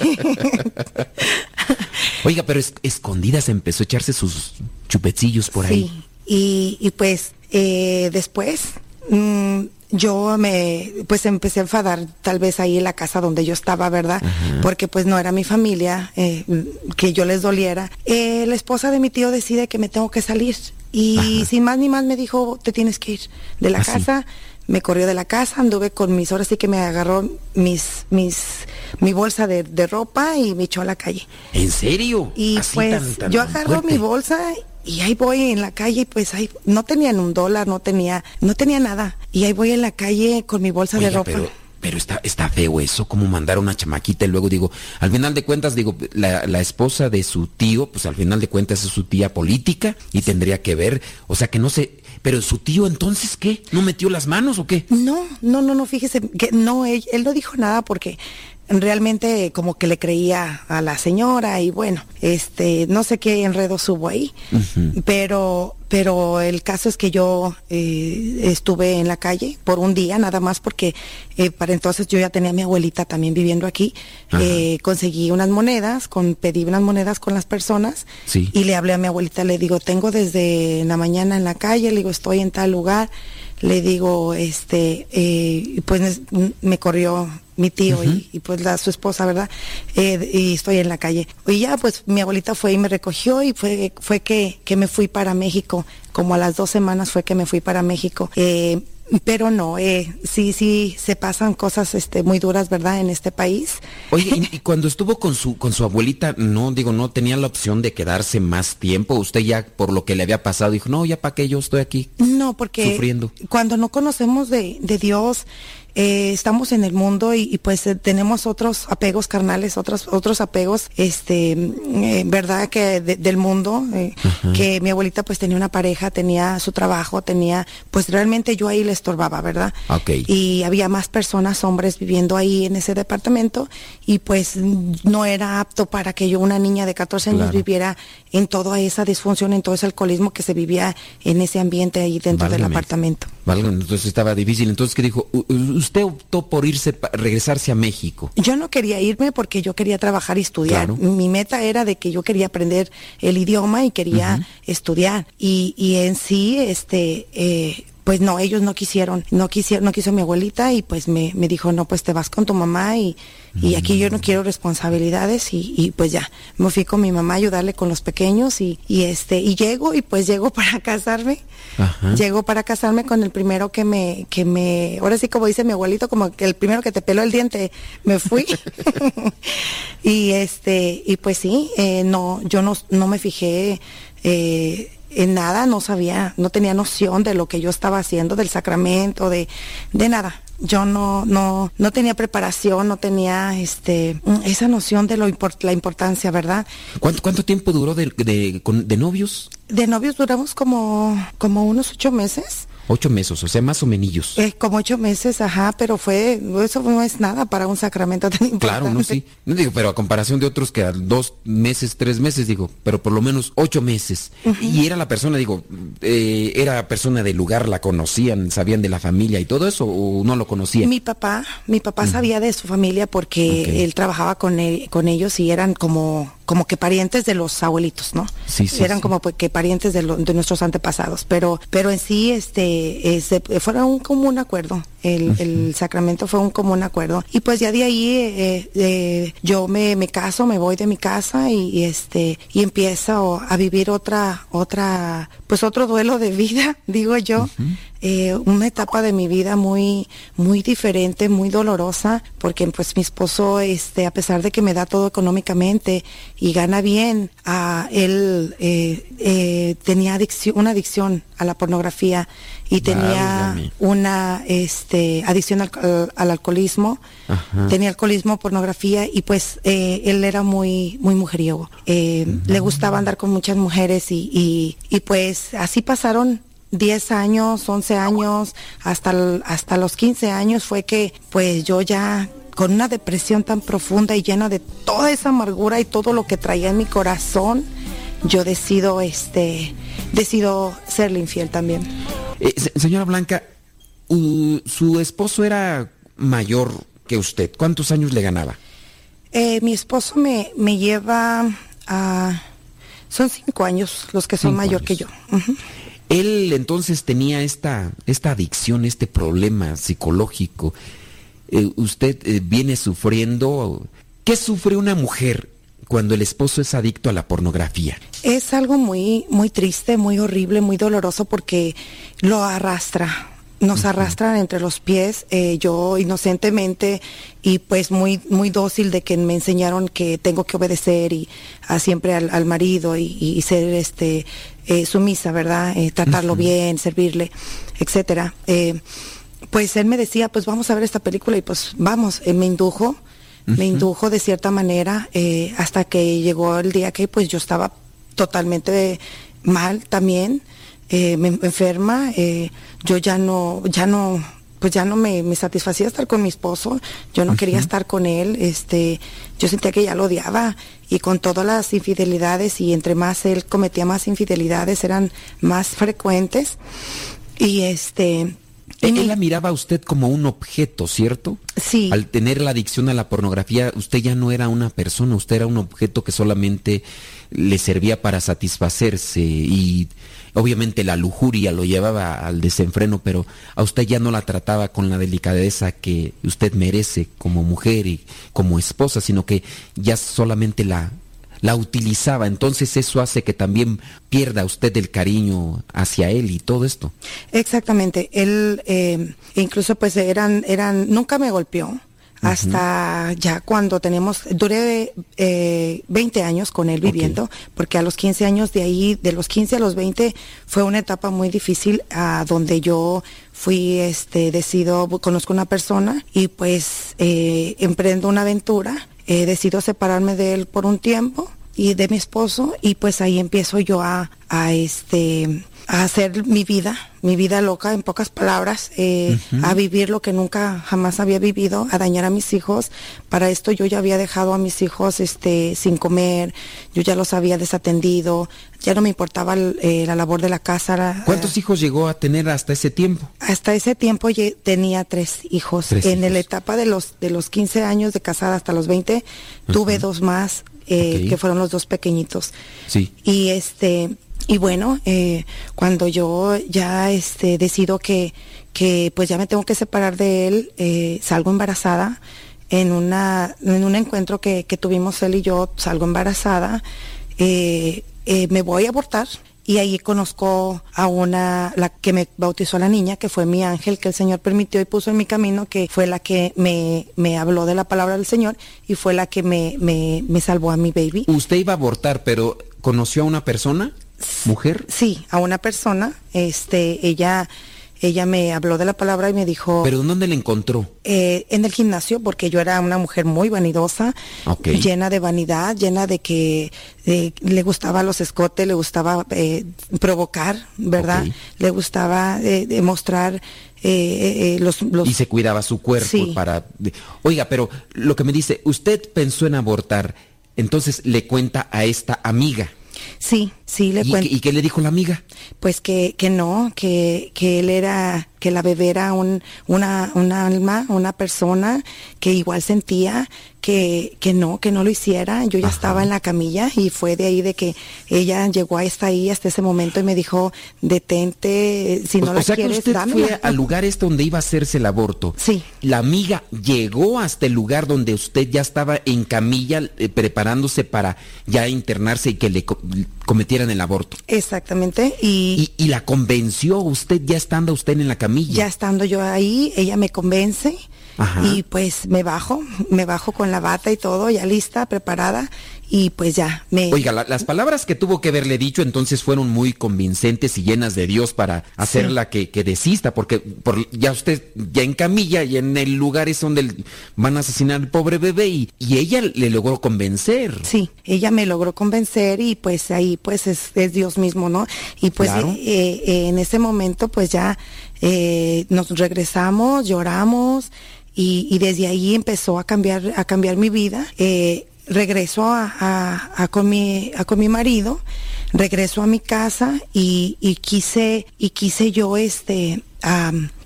Oiga, pero escondidas empezó a echarse sus chupecillos por ahí. Sí, y, pues eh, después mm, yo me, pues empecé a enfadar tal vez ahí en la casa donde yo estaba, ¿verdad? Porque pues no era mi familia, eh, que yo les doliera. Eh, la esposa de mi tío decide que me tengo que salir y sin más ni más me dijo, te tienes que ir de la ¿Ah, casa me corrió de la casa, anduve con mis, ahora sí que me agarró mis, mis, mi bolsa de, ropa y me echó a la calle. ¿En serio? Y pues yo agarro mi bolsa y ahí voy en la calle, pues ahí no tenían un dólar, no tenía, no tenía nada. Y ahí voy en la calle con mi bolsa de ropa. Pero, está, está feo eso, como mandar una chamaquita y luego digo, al final de cuentas, digo, la, la esposa de su tío, pues al final de cuentas es su tía política y tendría que ver, o sea que no sé, pero su tío entonces, ¿qué? ¿No metió las manos o qué? No, no, no, no, fíjese que no, él, no dijo nada porque realmente como que le creía a la señora y bueno, este, no sé qué enredo hubo ahí, pero, pero el caso es que yo eh, estuve en la calle por un día nada más porque eh, para entonces yo ya tenía a mi abuelita también viviendo aquí, eh, conseguí unas monedas, con, pedí unas monedas con las personas y le hablé a mi abuelita, le digo, tengo desde la mañana en la calle, le digo, estoy en tal lugar le digo, este, eh, pues me corrió mi tío y, pues la, su esposa, ¿verdad? Eh, y estoy en la calle. Y ya, pues mi abuelita fue y me recogió y fue, fue que, que me fui para México. Como a las dos semanas fue que me fui para México. Eh, pero no, eh, sí, sí, se pasan cosas este, muy duras, ¿verdad? En este país. Oye, y, cuando estuvo con su, con su abuelita, no, digo, no tenía la opción de quedarse más tiempo. Usted ya, por lo que le había pasado, dijo, no, ya para qué yo estoy aquí. No, porque sufriendo. cuando no conocemos de, de Dios, eh, estamos en el mundo y, pues eh, tenemos otros apegos carnales, otros otros apegos, este, eh, verdad que del mundo, que mi abuelita pues tenía una pareja, tenía su trabajo, tenía, pues realmente yo ahí le estorbaba, ¿verdad? Y había más personas, hombres viviendo ahí en ese departamento y pues no era apto para que yo, una niña de 14 años, viviera en toda esa disfunción, en todo ese alcoholismo que se vivía en ese ambiente ahí dentro del apartamento. Entonces estaba difícil. Entonces, ¿qué dijo? Usted optó por irse, regresarse a México. Yo no quería irme porque yo quería trabajar y estudiar. Mi meta era de que yo quería aprender el idioma y quería estudiar. Y, y en sí, este, eh, pues no, ellos no quisieron, no quisieron, no quiso mi abuelita y pues me, me dijo, no, pues te vas con tu mamá y, y aquí yo no quiero responsabilidades y, y, pues ya, me fui con mi mamá a ayudarle con los pequeños y, y este, y llego y pues llego para casarme, llego para casarme con el primero que me, que me, ahora sí como dice mi abuelito, como que el primero que te peló el diente, me fui. y este, y pues sí, eh, no, yo no, no me fijé, eh, en nada, no sabía, no tenía noción de lo que yo estaba haciendo, del sacramento, de, de nada. Yo no, no, no tenía preparación, no tenía este, esa noción de lo la importancia, ¿verdad? ¿Cuánto, cuánto tiempo duró de, de, de novios? De novios duramos como, como unos ocho meses. Ocho meses, o sea, más o menos. Eh, como ocho meses, ajá, pero fue, eso no es nada para un sacramento tan importante. Claro, no, sí. No digo, pero a comparación de otros que a dos meses, tres meses, digo, pero por lo menos ocho meses. Y era la persona, digo, eh, era persona del lugar, la conocían, sabían de la familia y todo eso, o no lo conocían. Mi papá, mi papá sabía de su familia porque él trabajaba con, con ellos y eran como como que parientes de los abuelitos, ¿no? Sí, sí. Eran como que parientes de, de, nuestros antepasados, pero, pero en sí, este, fueron como un acuerdo el, sacramento fue un común acuerdo. Y pues ya de ahí eh, eh, yo me, me, caso, me voy de mi casa y, este y empiezo a vivir otra, otra, pues otro duelo de vida, digo yo. Eh, una etapa de mi vida muy, muy diferente, muy dolorosa, porque pues mi esposo, este, a pesar de que me da todo económicamente y gana bien, a él tenía adicción, una adicción a la pornografía y tenía una este, adicción al, alcoholismo, tenía alcoholismo, pornografía y pues eh, él era muy, muy mujeriego. Eh, le gustaba andar con muchas mujeres y, y, pues así pasaron 10 años, 11 años, hasta, hasta los 15 años fue que pues yo ya con una depresión tan profunda y llena de toda esa amargura y todo lo que traía en mi corazón, yo decido, este, decido serle infiel también. Eh, señora Blanca, su esposo era mayor que usted. ¿Cuántos años le ganaba? Eh, mi esposo me, me lleva a... Son cinco años los que son mayor que yo. Él entonces tenía esta, esta adicción, este problema psicológico. Eh, usted viene sufriendo... ¿Qué sufre una mujer cuando el esposo es adicto a la pornografía? Es algo muy, muy triste, muy horrible, muy doloroso porque lo arrastra. Nos arrastran entre los pies, eh, yo inocentemente y pues muy, muy dócil de que me enseñaron que tengo que obedecer y a siempre al, marido y, ser este eh, sumisa, ¿verdad? Eh, tratarlo bien, servirle, etcétera. pues él me decía, pues vamos a ver esta película y pues vamos, él me indujo me indujo de cierta manera eh, hasta que llegó el día que pues yo estaba totalmente mal también, eh, me, enferma, eh, yo ya no, ya no, pues ya no me, satisfacía estar con mi esposo, yo no quería estar con él, este, yo sentía que ya lo odiaba y con todas las infidelidades y entre más él cometía más infidelidades eran más frecuentes y este él la miraba a usted como un objeto, ¿cierto? Sí. Al tener la adicción a la pornografía, usted ya no era una persona, usted era un objeto que solamente le servía para satisfacerse y obviamente la lujuria lo llevaba al desenfreno, pero a usted ya no la trataba con la delicadeza que usted merece como mujer y como esposa, sino que ya solamente la la utilizaba. Entonces eso hace que también pierda usted el cariño hacia él y todo esto. Exactamente. Él eh, incluso pues eran, eran, nunca me golpeó hasta ya cuando tenemos, duré eh, 20 años con él viviendo, porque a los 15 años de ahí, de los 15 a los 20, fue una etapa muy difícil a donde yo fui, este, decido, conozco una persona y pues eh, emprendo una aventura eh, decido separarme de él por un tiempo y de mi esposo y pues ahí empiezo yo a, a este a hacer mi vida, mi vida loca, en pocas palabras, eh, a vivir lo que nunca jamás había vivido, a dañar a mis hijos. Para esto yo ya había dejado a mis hijos este, sin comer, yo ya los había desatendido, ya no me importaba eh, la labor de la casa. ¿Cuántos hijos llegó a tener hasta ese tiempo? Hasta ese tiempo tenía tres hijos. en la etapa de los, de los 15 años de casada hasta los 20, tuve dos más, eh, que fueron los dos pequeñitos. Sí. Y este y bueno, eh, cuando yo ya este, decido que, pues ya me tengo que separar de él, eh, salgo embarazada en, una, en un encuentro que, tuvimos él y yo, salgo embarazada, eh, me voy a abortar y ahí conozco a una, la que me bautizó a la niña, que fue mi ángel, que el Señor permitió y puso en mi camino, que fue la que me, me habló de la palabra del Señor y fue la que me, me, me salvó a mi baby. Usted iba a abortar, pero ¿conoció a una persona? Mujer? Sí, a una persona. Este, ella, ella me habló de la palabra y me dijo. ¿Pero dónde la encontró? Eh, en el gimnasio, porque yo era una mujer muy vanidosa, llena de vanidad, llena de que le gustaba los escotes, le gustaba eh, provocar, ¿verdad? Le gustaba eh, demostrar los, los, Y se cuidaba su cuerpo para... Oiga, pero lo que me dice, usted pensó en abortar, entonces le cuenta a esta amiga. Sí, Sí, le ¿Y, cuento. y qué le dijo la amiga? Pues que, que no, que, que él era, que la bebé era un, una, una alma, una persona que igual sentía que, que no, que no lo hiciera. Yo ya estaba en la camilla y fue de ahí de que ella llegó hasta ahí, hasta ese momento y me dijo, detente, si no o, la sea que quieres, usted dámela". fue al lugar este donde iba a hacerse el aborto. Sí. La amiga llegó hasta el lugar donde usted ya estaba en camilla eh, preparándose para ya internarse y que le co- cometieran el aborto. Exactamente, y, Y, y la convenció usted ya estando usted en la camilla. Ya estando yo ahí, ella me convence Ajá. y pues me bajo, me bajo con la bata y todo, ya lista, preparada y pues ya me... Oiga, la- las palabras que tuvo que haberle dicho entonces fueron muy convincentes y llenas de Dios para hacerla que, que desista, porque por, ya usted ya en camilla y en el lugar es donde el- van a asesinar al pobre bebé y, y ella le logró convencer. Sí, ella me logró convencer y pues ahí pues es, es Dios mismo, ¿no? Y pues Claro. eh, eh, en ese momento pues ya eh, nos regresamos, lloramos y, y desde ahí empezó a cambiar, a cambiar mi vida. Eh, regreso a, a- a con mi, a con mi marido, regreso a mi casa y, y quise, y quise yo este,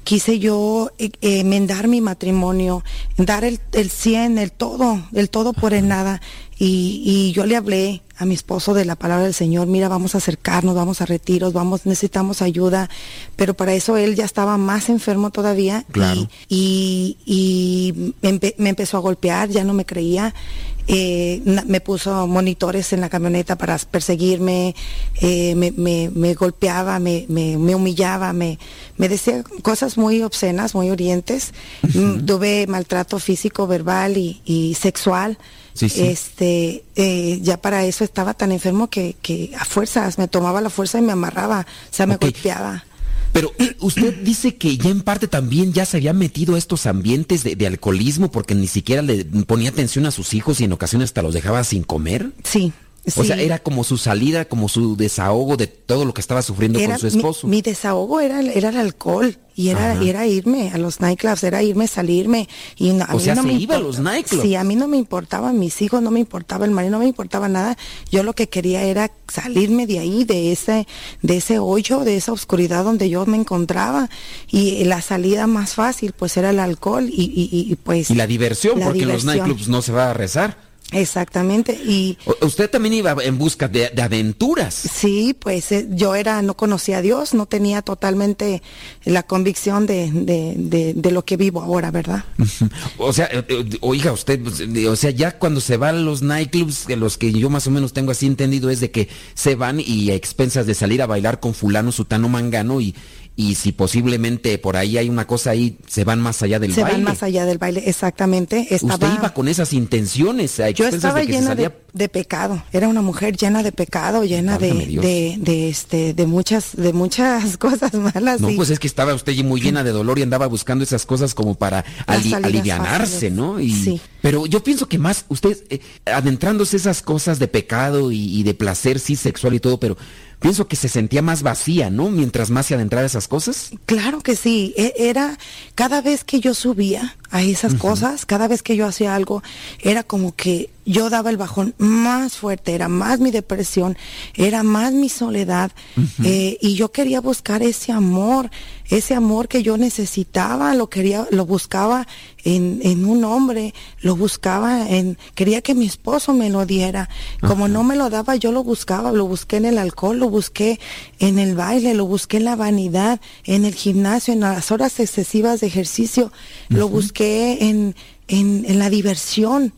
quise yo eh, eh, enmendar mi matrimonio, dar el, el 100, el todo, el todo por el nada. Y, y yo le hablé a mi esposo de la palabra del Señor, mira, vamos a acercarnos, vamos a retiros, vamos, necesitamos ayuda, pero para eso él ya estaba más enfermo todavía Claro. y, y, y me, empe- me empezó a golpear, ya no me creía, eh, me puso monitores en la camioneta para perseguirme, eh, me, me- me golpeaba, me, humillaba, me, me decía cosas muy obscenas, muy orientes. Mm, Tuve maltrato físico, verbal y, y sexual. Sí, sí. Este, eh, ya para eso estaba tan enfermo que, que a fuerzas me tomaba la fuerza y me amarraba, o sea, me golpeaba. Pero eh, usted dice que ya en parte también ya se había metido a estos ambientes de, de alcoholismo porque ni siquiera le ponía atención a sus hijos y en ocasiones hasta los dejaba sin comer. Sí. O sea, era como su salida, como su desahogo de todo lo que estaba sufriendo Era con su esposo. Mi, desahogo era, el- era el alcohol y era, Ajá. era irme a los nightclubs, era irme, salirme. Y no- a O mí sea, no se me iba a los nightclubs. Sí, a mí no me importaban mis hijos, no me importaba el marido, no me importaba nada. Yo lo que quería era salirme de ahí, de ese, de ese hoyo, de esa oscuridad donde yo me encontraba. Y la salida más fácil, pues era el alcohol y, y- pues. y la diversión, la porque en los nightclubs no se va a rezar. Exactamente. Y Usted también iba en busca de, de aventuras. Sí, pues eh, yo era, no conocía a Dios, no tenía totalmente la convicción de, de, de, de lo que vivo ahora, ¿verdad? O sea, eh, eh, oiga, usted, o sea, ya cuando se va a los nightclubs, de los que yo más o menos tengo así entendido, es de que se van y a expensas de salir a bailar con fulano, sutano, mangano, y, y si posiblemente por ahí hay una cosa ahí, se van más allá del Se baile. van más allá del baile, exactamente. Estaba, Usted iba con esas intenciones, a yo estaba de que se llena salía... de, de pecado, era una mujer llena de pecado, llena de, de, de, este, de muchas, de muchas cosas malas. No, y- pues es que estaba usted muy llena de dolor y andaba buscando esas cosas como para ali- alivianarse. ¿no? Y, Sí. Pero yo pienso que más usted, eh, adentrándose esas cosas de pecado y, y de placer, sí, sexual y todo, pero pienso que se sentía más vacía, ¿no? Mientras más se adentraba esas cosas. Claro que sí, e- era cada vez que yo subía a esas cosas, cada vez que yo hacía algo, era como que yo daba el bajón más fuerte, era más mi depresión, era más mi soledad, eh, y yo quería buscar ese amor, ese amor que yo necesitaba, lo quería, lo buscaba en, en un hombre, lo buscaba en, quería que mi esposo me lo diera, como no me lo daba, yo lo buscaba, lo busqué en el alcohol, lo busqué en el baile, lo busqué en la vanidad, en el gimnasio, en las horas excesivas de ejercicio, lo busqué en, en, en la diversión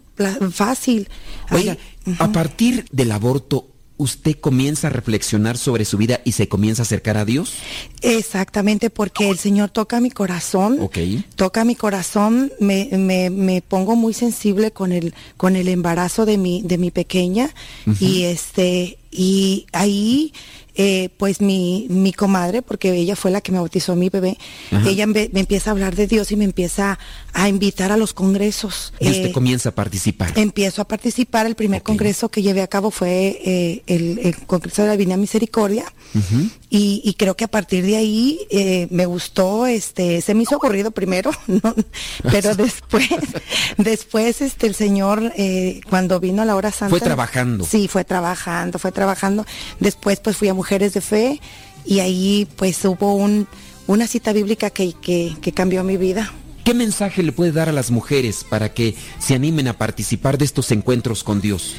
fácil. Oiga, Ay, a partir del aborto, ¿usted comienza a reflexionar sobre su vida y se comienza a acercar a Dios? Exactamente, porque el Señor toca mi corazón, toca mi corazón, me, me, me pongo muy sensible con el, con el embarazo de mi, de mi pequeña. Y este, y ahí eh, pues mi, mi comadre, porque ella fue la que me bautizó a mi bebé, ella me, me empieza a hablar de Dios y me empieza a invitar a los congresos. Y usted Eh, comienza a participar. Empiezo a participar. El primer congreso que llevé a cabo fue eh, el, el Congreso de la Divina Misericordia. y, y creo que a partir de ahí me gustó, este, se me hizo aburrido primero, ¿no? pero después, después este, el Señor, cuando vino a la hora santa. Fue trabajando. Sí, fue trabajando, fue trabajando. Después pues fui a Mujeres de Fe y ahí pues hubo un, una cita bíblica que, que, que cambió mi vida. ¿Qué mensaje le puede dar a las mujeres para que se animen a participar de estos encuentros con Dios?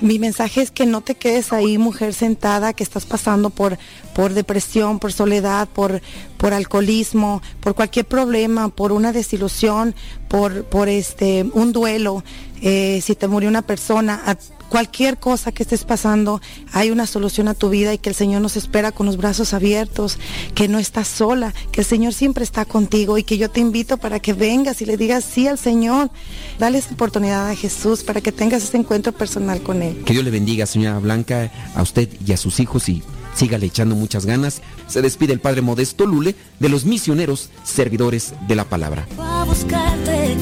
Mi mensaje es que no te quedes ahí, mujer sentada, que estás pasando por, por depresión, por soledad, por, por alcoholismo, por cualquier problema, por una desilusión, por, por este, un duelo. Eh, si te murió una persona, a- cualquier cosa que estés pasando, hay una solución a tu vida y que el Señor nos espera con los brazos abiertos, que no estás sola, que el Señor siempre está contigo y que yo te invito para que vengas y le digas sí al Señor. Dale esa oportunidad a Jesús para que tengas ese encuentro personal con Él. Que Dios le bendiga, señora Blanca, a usted y a sus hijos y sígale echando muchas ganas. Se despide el Padre Modesto Lule de los misioneros servidores de la palabra. a buscarte,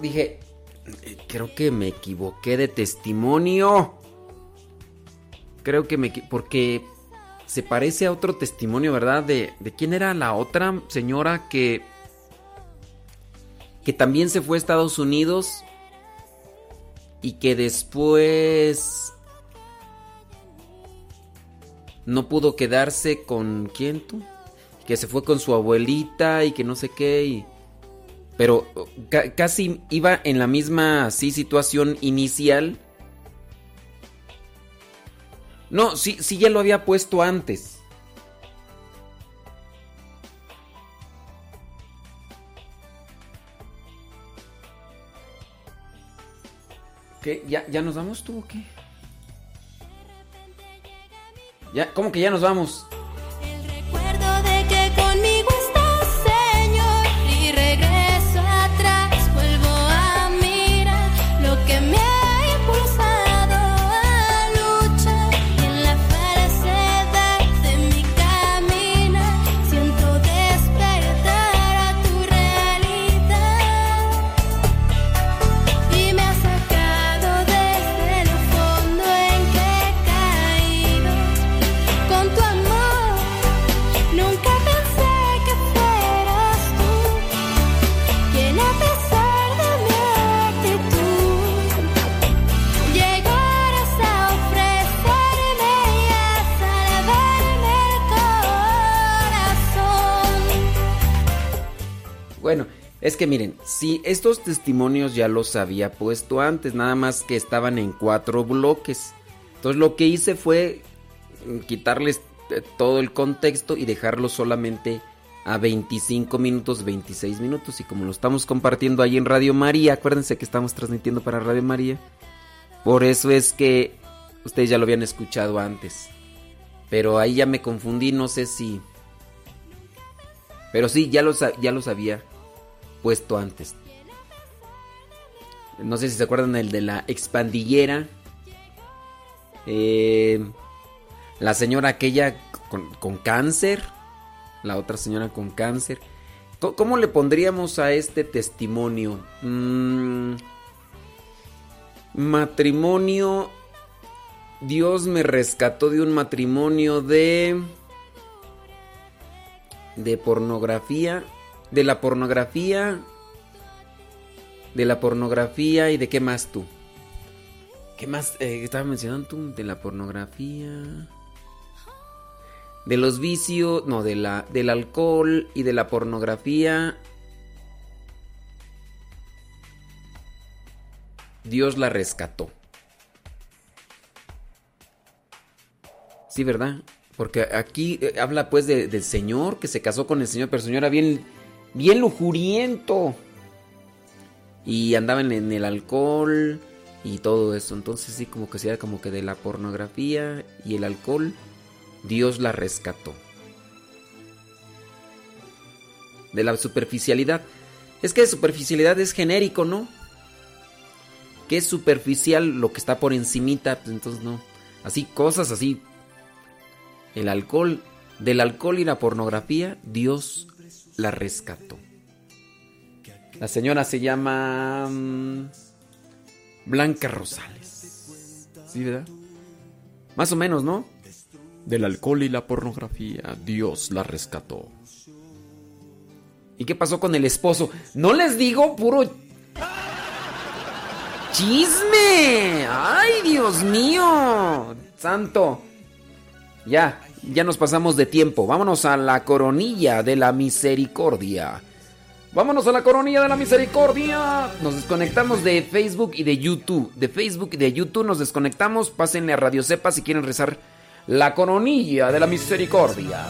dije, "Eh, creo que me equivoqué de testimonio. Creo que me... Porque se parece a otro testimonio, ¿verdad? De, de quién era la otra señora que... Que también se fue a Estados Unidos y que después no pudo quedarse con quién tú que se fue con su abuelita y que no sé qué y pero ca- casi iba en la misma así situación inicial no sí sí ya lo había puesto antes ¿Qué? ¿Ya, ¿Ya nos vamos tú o qué? ¿Ya? ¿Cómo que ya nos vamos? Miren, si estos testimonios ya los había puesto antes, nada más que estaban en cuatro bloques. Entonces lo que hice fue quitarles eh, todo el contexto y dejarlo solamente a 25 minutos, 26 minutos. Y como lo estamos compartiendo ahí en Radio María, acuérdense que estamos transmitiendo para Radio María. Por eso es que ustedes ya lo habían escuchado antes. Pero ahí ya me confundí, no sé si... Pero sí, ya ya los había puesto antes. No sé si se acuerdan el de la expandillera. Eh, la señora aquella con, cáncer. La otra señora con cáncer. ¿Cómo le pondríamos a este testimonio? Mm, matrimonio. Dios me rescató de un matrimonio de... De pornografía de la pornografía, de la pornografía y de qué más tú. ¿Qué más eh, estaba mencionando tú? De la pornografía. De los vicios, no, de la, del alcohol y de la pornografía. Dios la rescató. Sí, ¿verdad? Porque aquí eh, habla pues del Señor que se casó con el Señor, pero Señor era bien bien lujuriento. Y andaba en, en el alcohol y todo eso. Entonces sí, como que sea como que de la pornografía y el alcohol, Dios la rescató. De la superficialidad. Es que superficialidad es genérico, ¿no? Que es superficial lo que está por encimita, pues entonces no. Así, cosas así. El alcohol, del alcohol y la pornografía, Dios la rescató. La señora se llama mm, Blanca Rosales. ¿Sí, verdad? Más o menos, ¿no? Del alcohol y la pornografía, Dios la rescató. ¿Y qué pasó con el esposo? No les digo puro chisme. Ay, Dios mío. Santo. Ya, ya nos pasamos de tiempo. Vámonos a la coronilla de la misericordia. Vámonos a la coronilla de la misericordia. Nos desconectamos de Facebook y de YouTube. De Facebook y de YouTube nos desconectamos. Pásenle a Radio Cepa si quieren rezar la coronilla de la misericordia.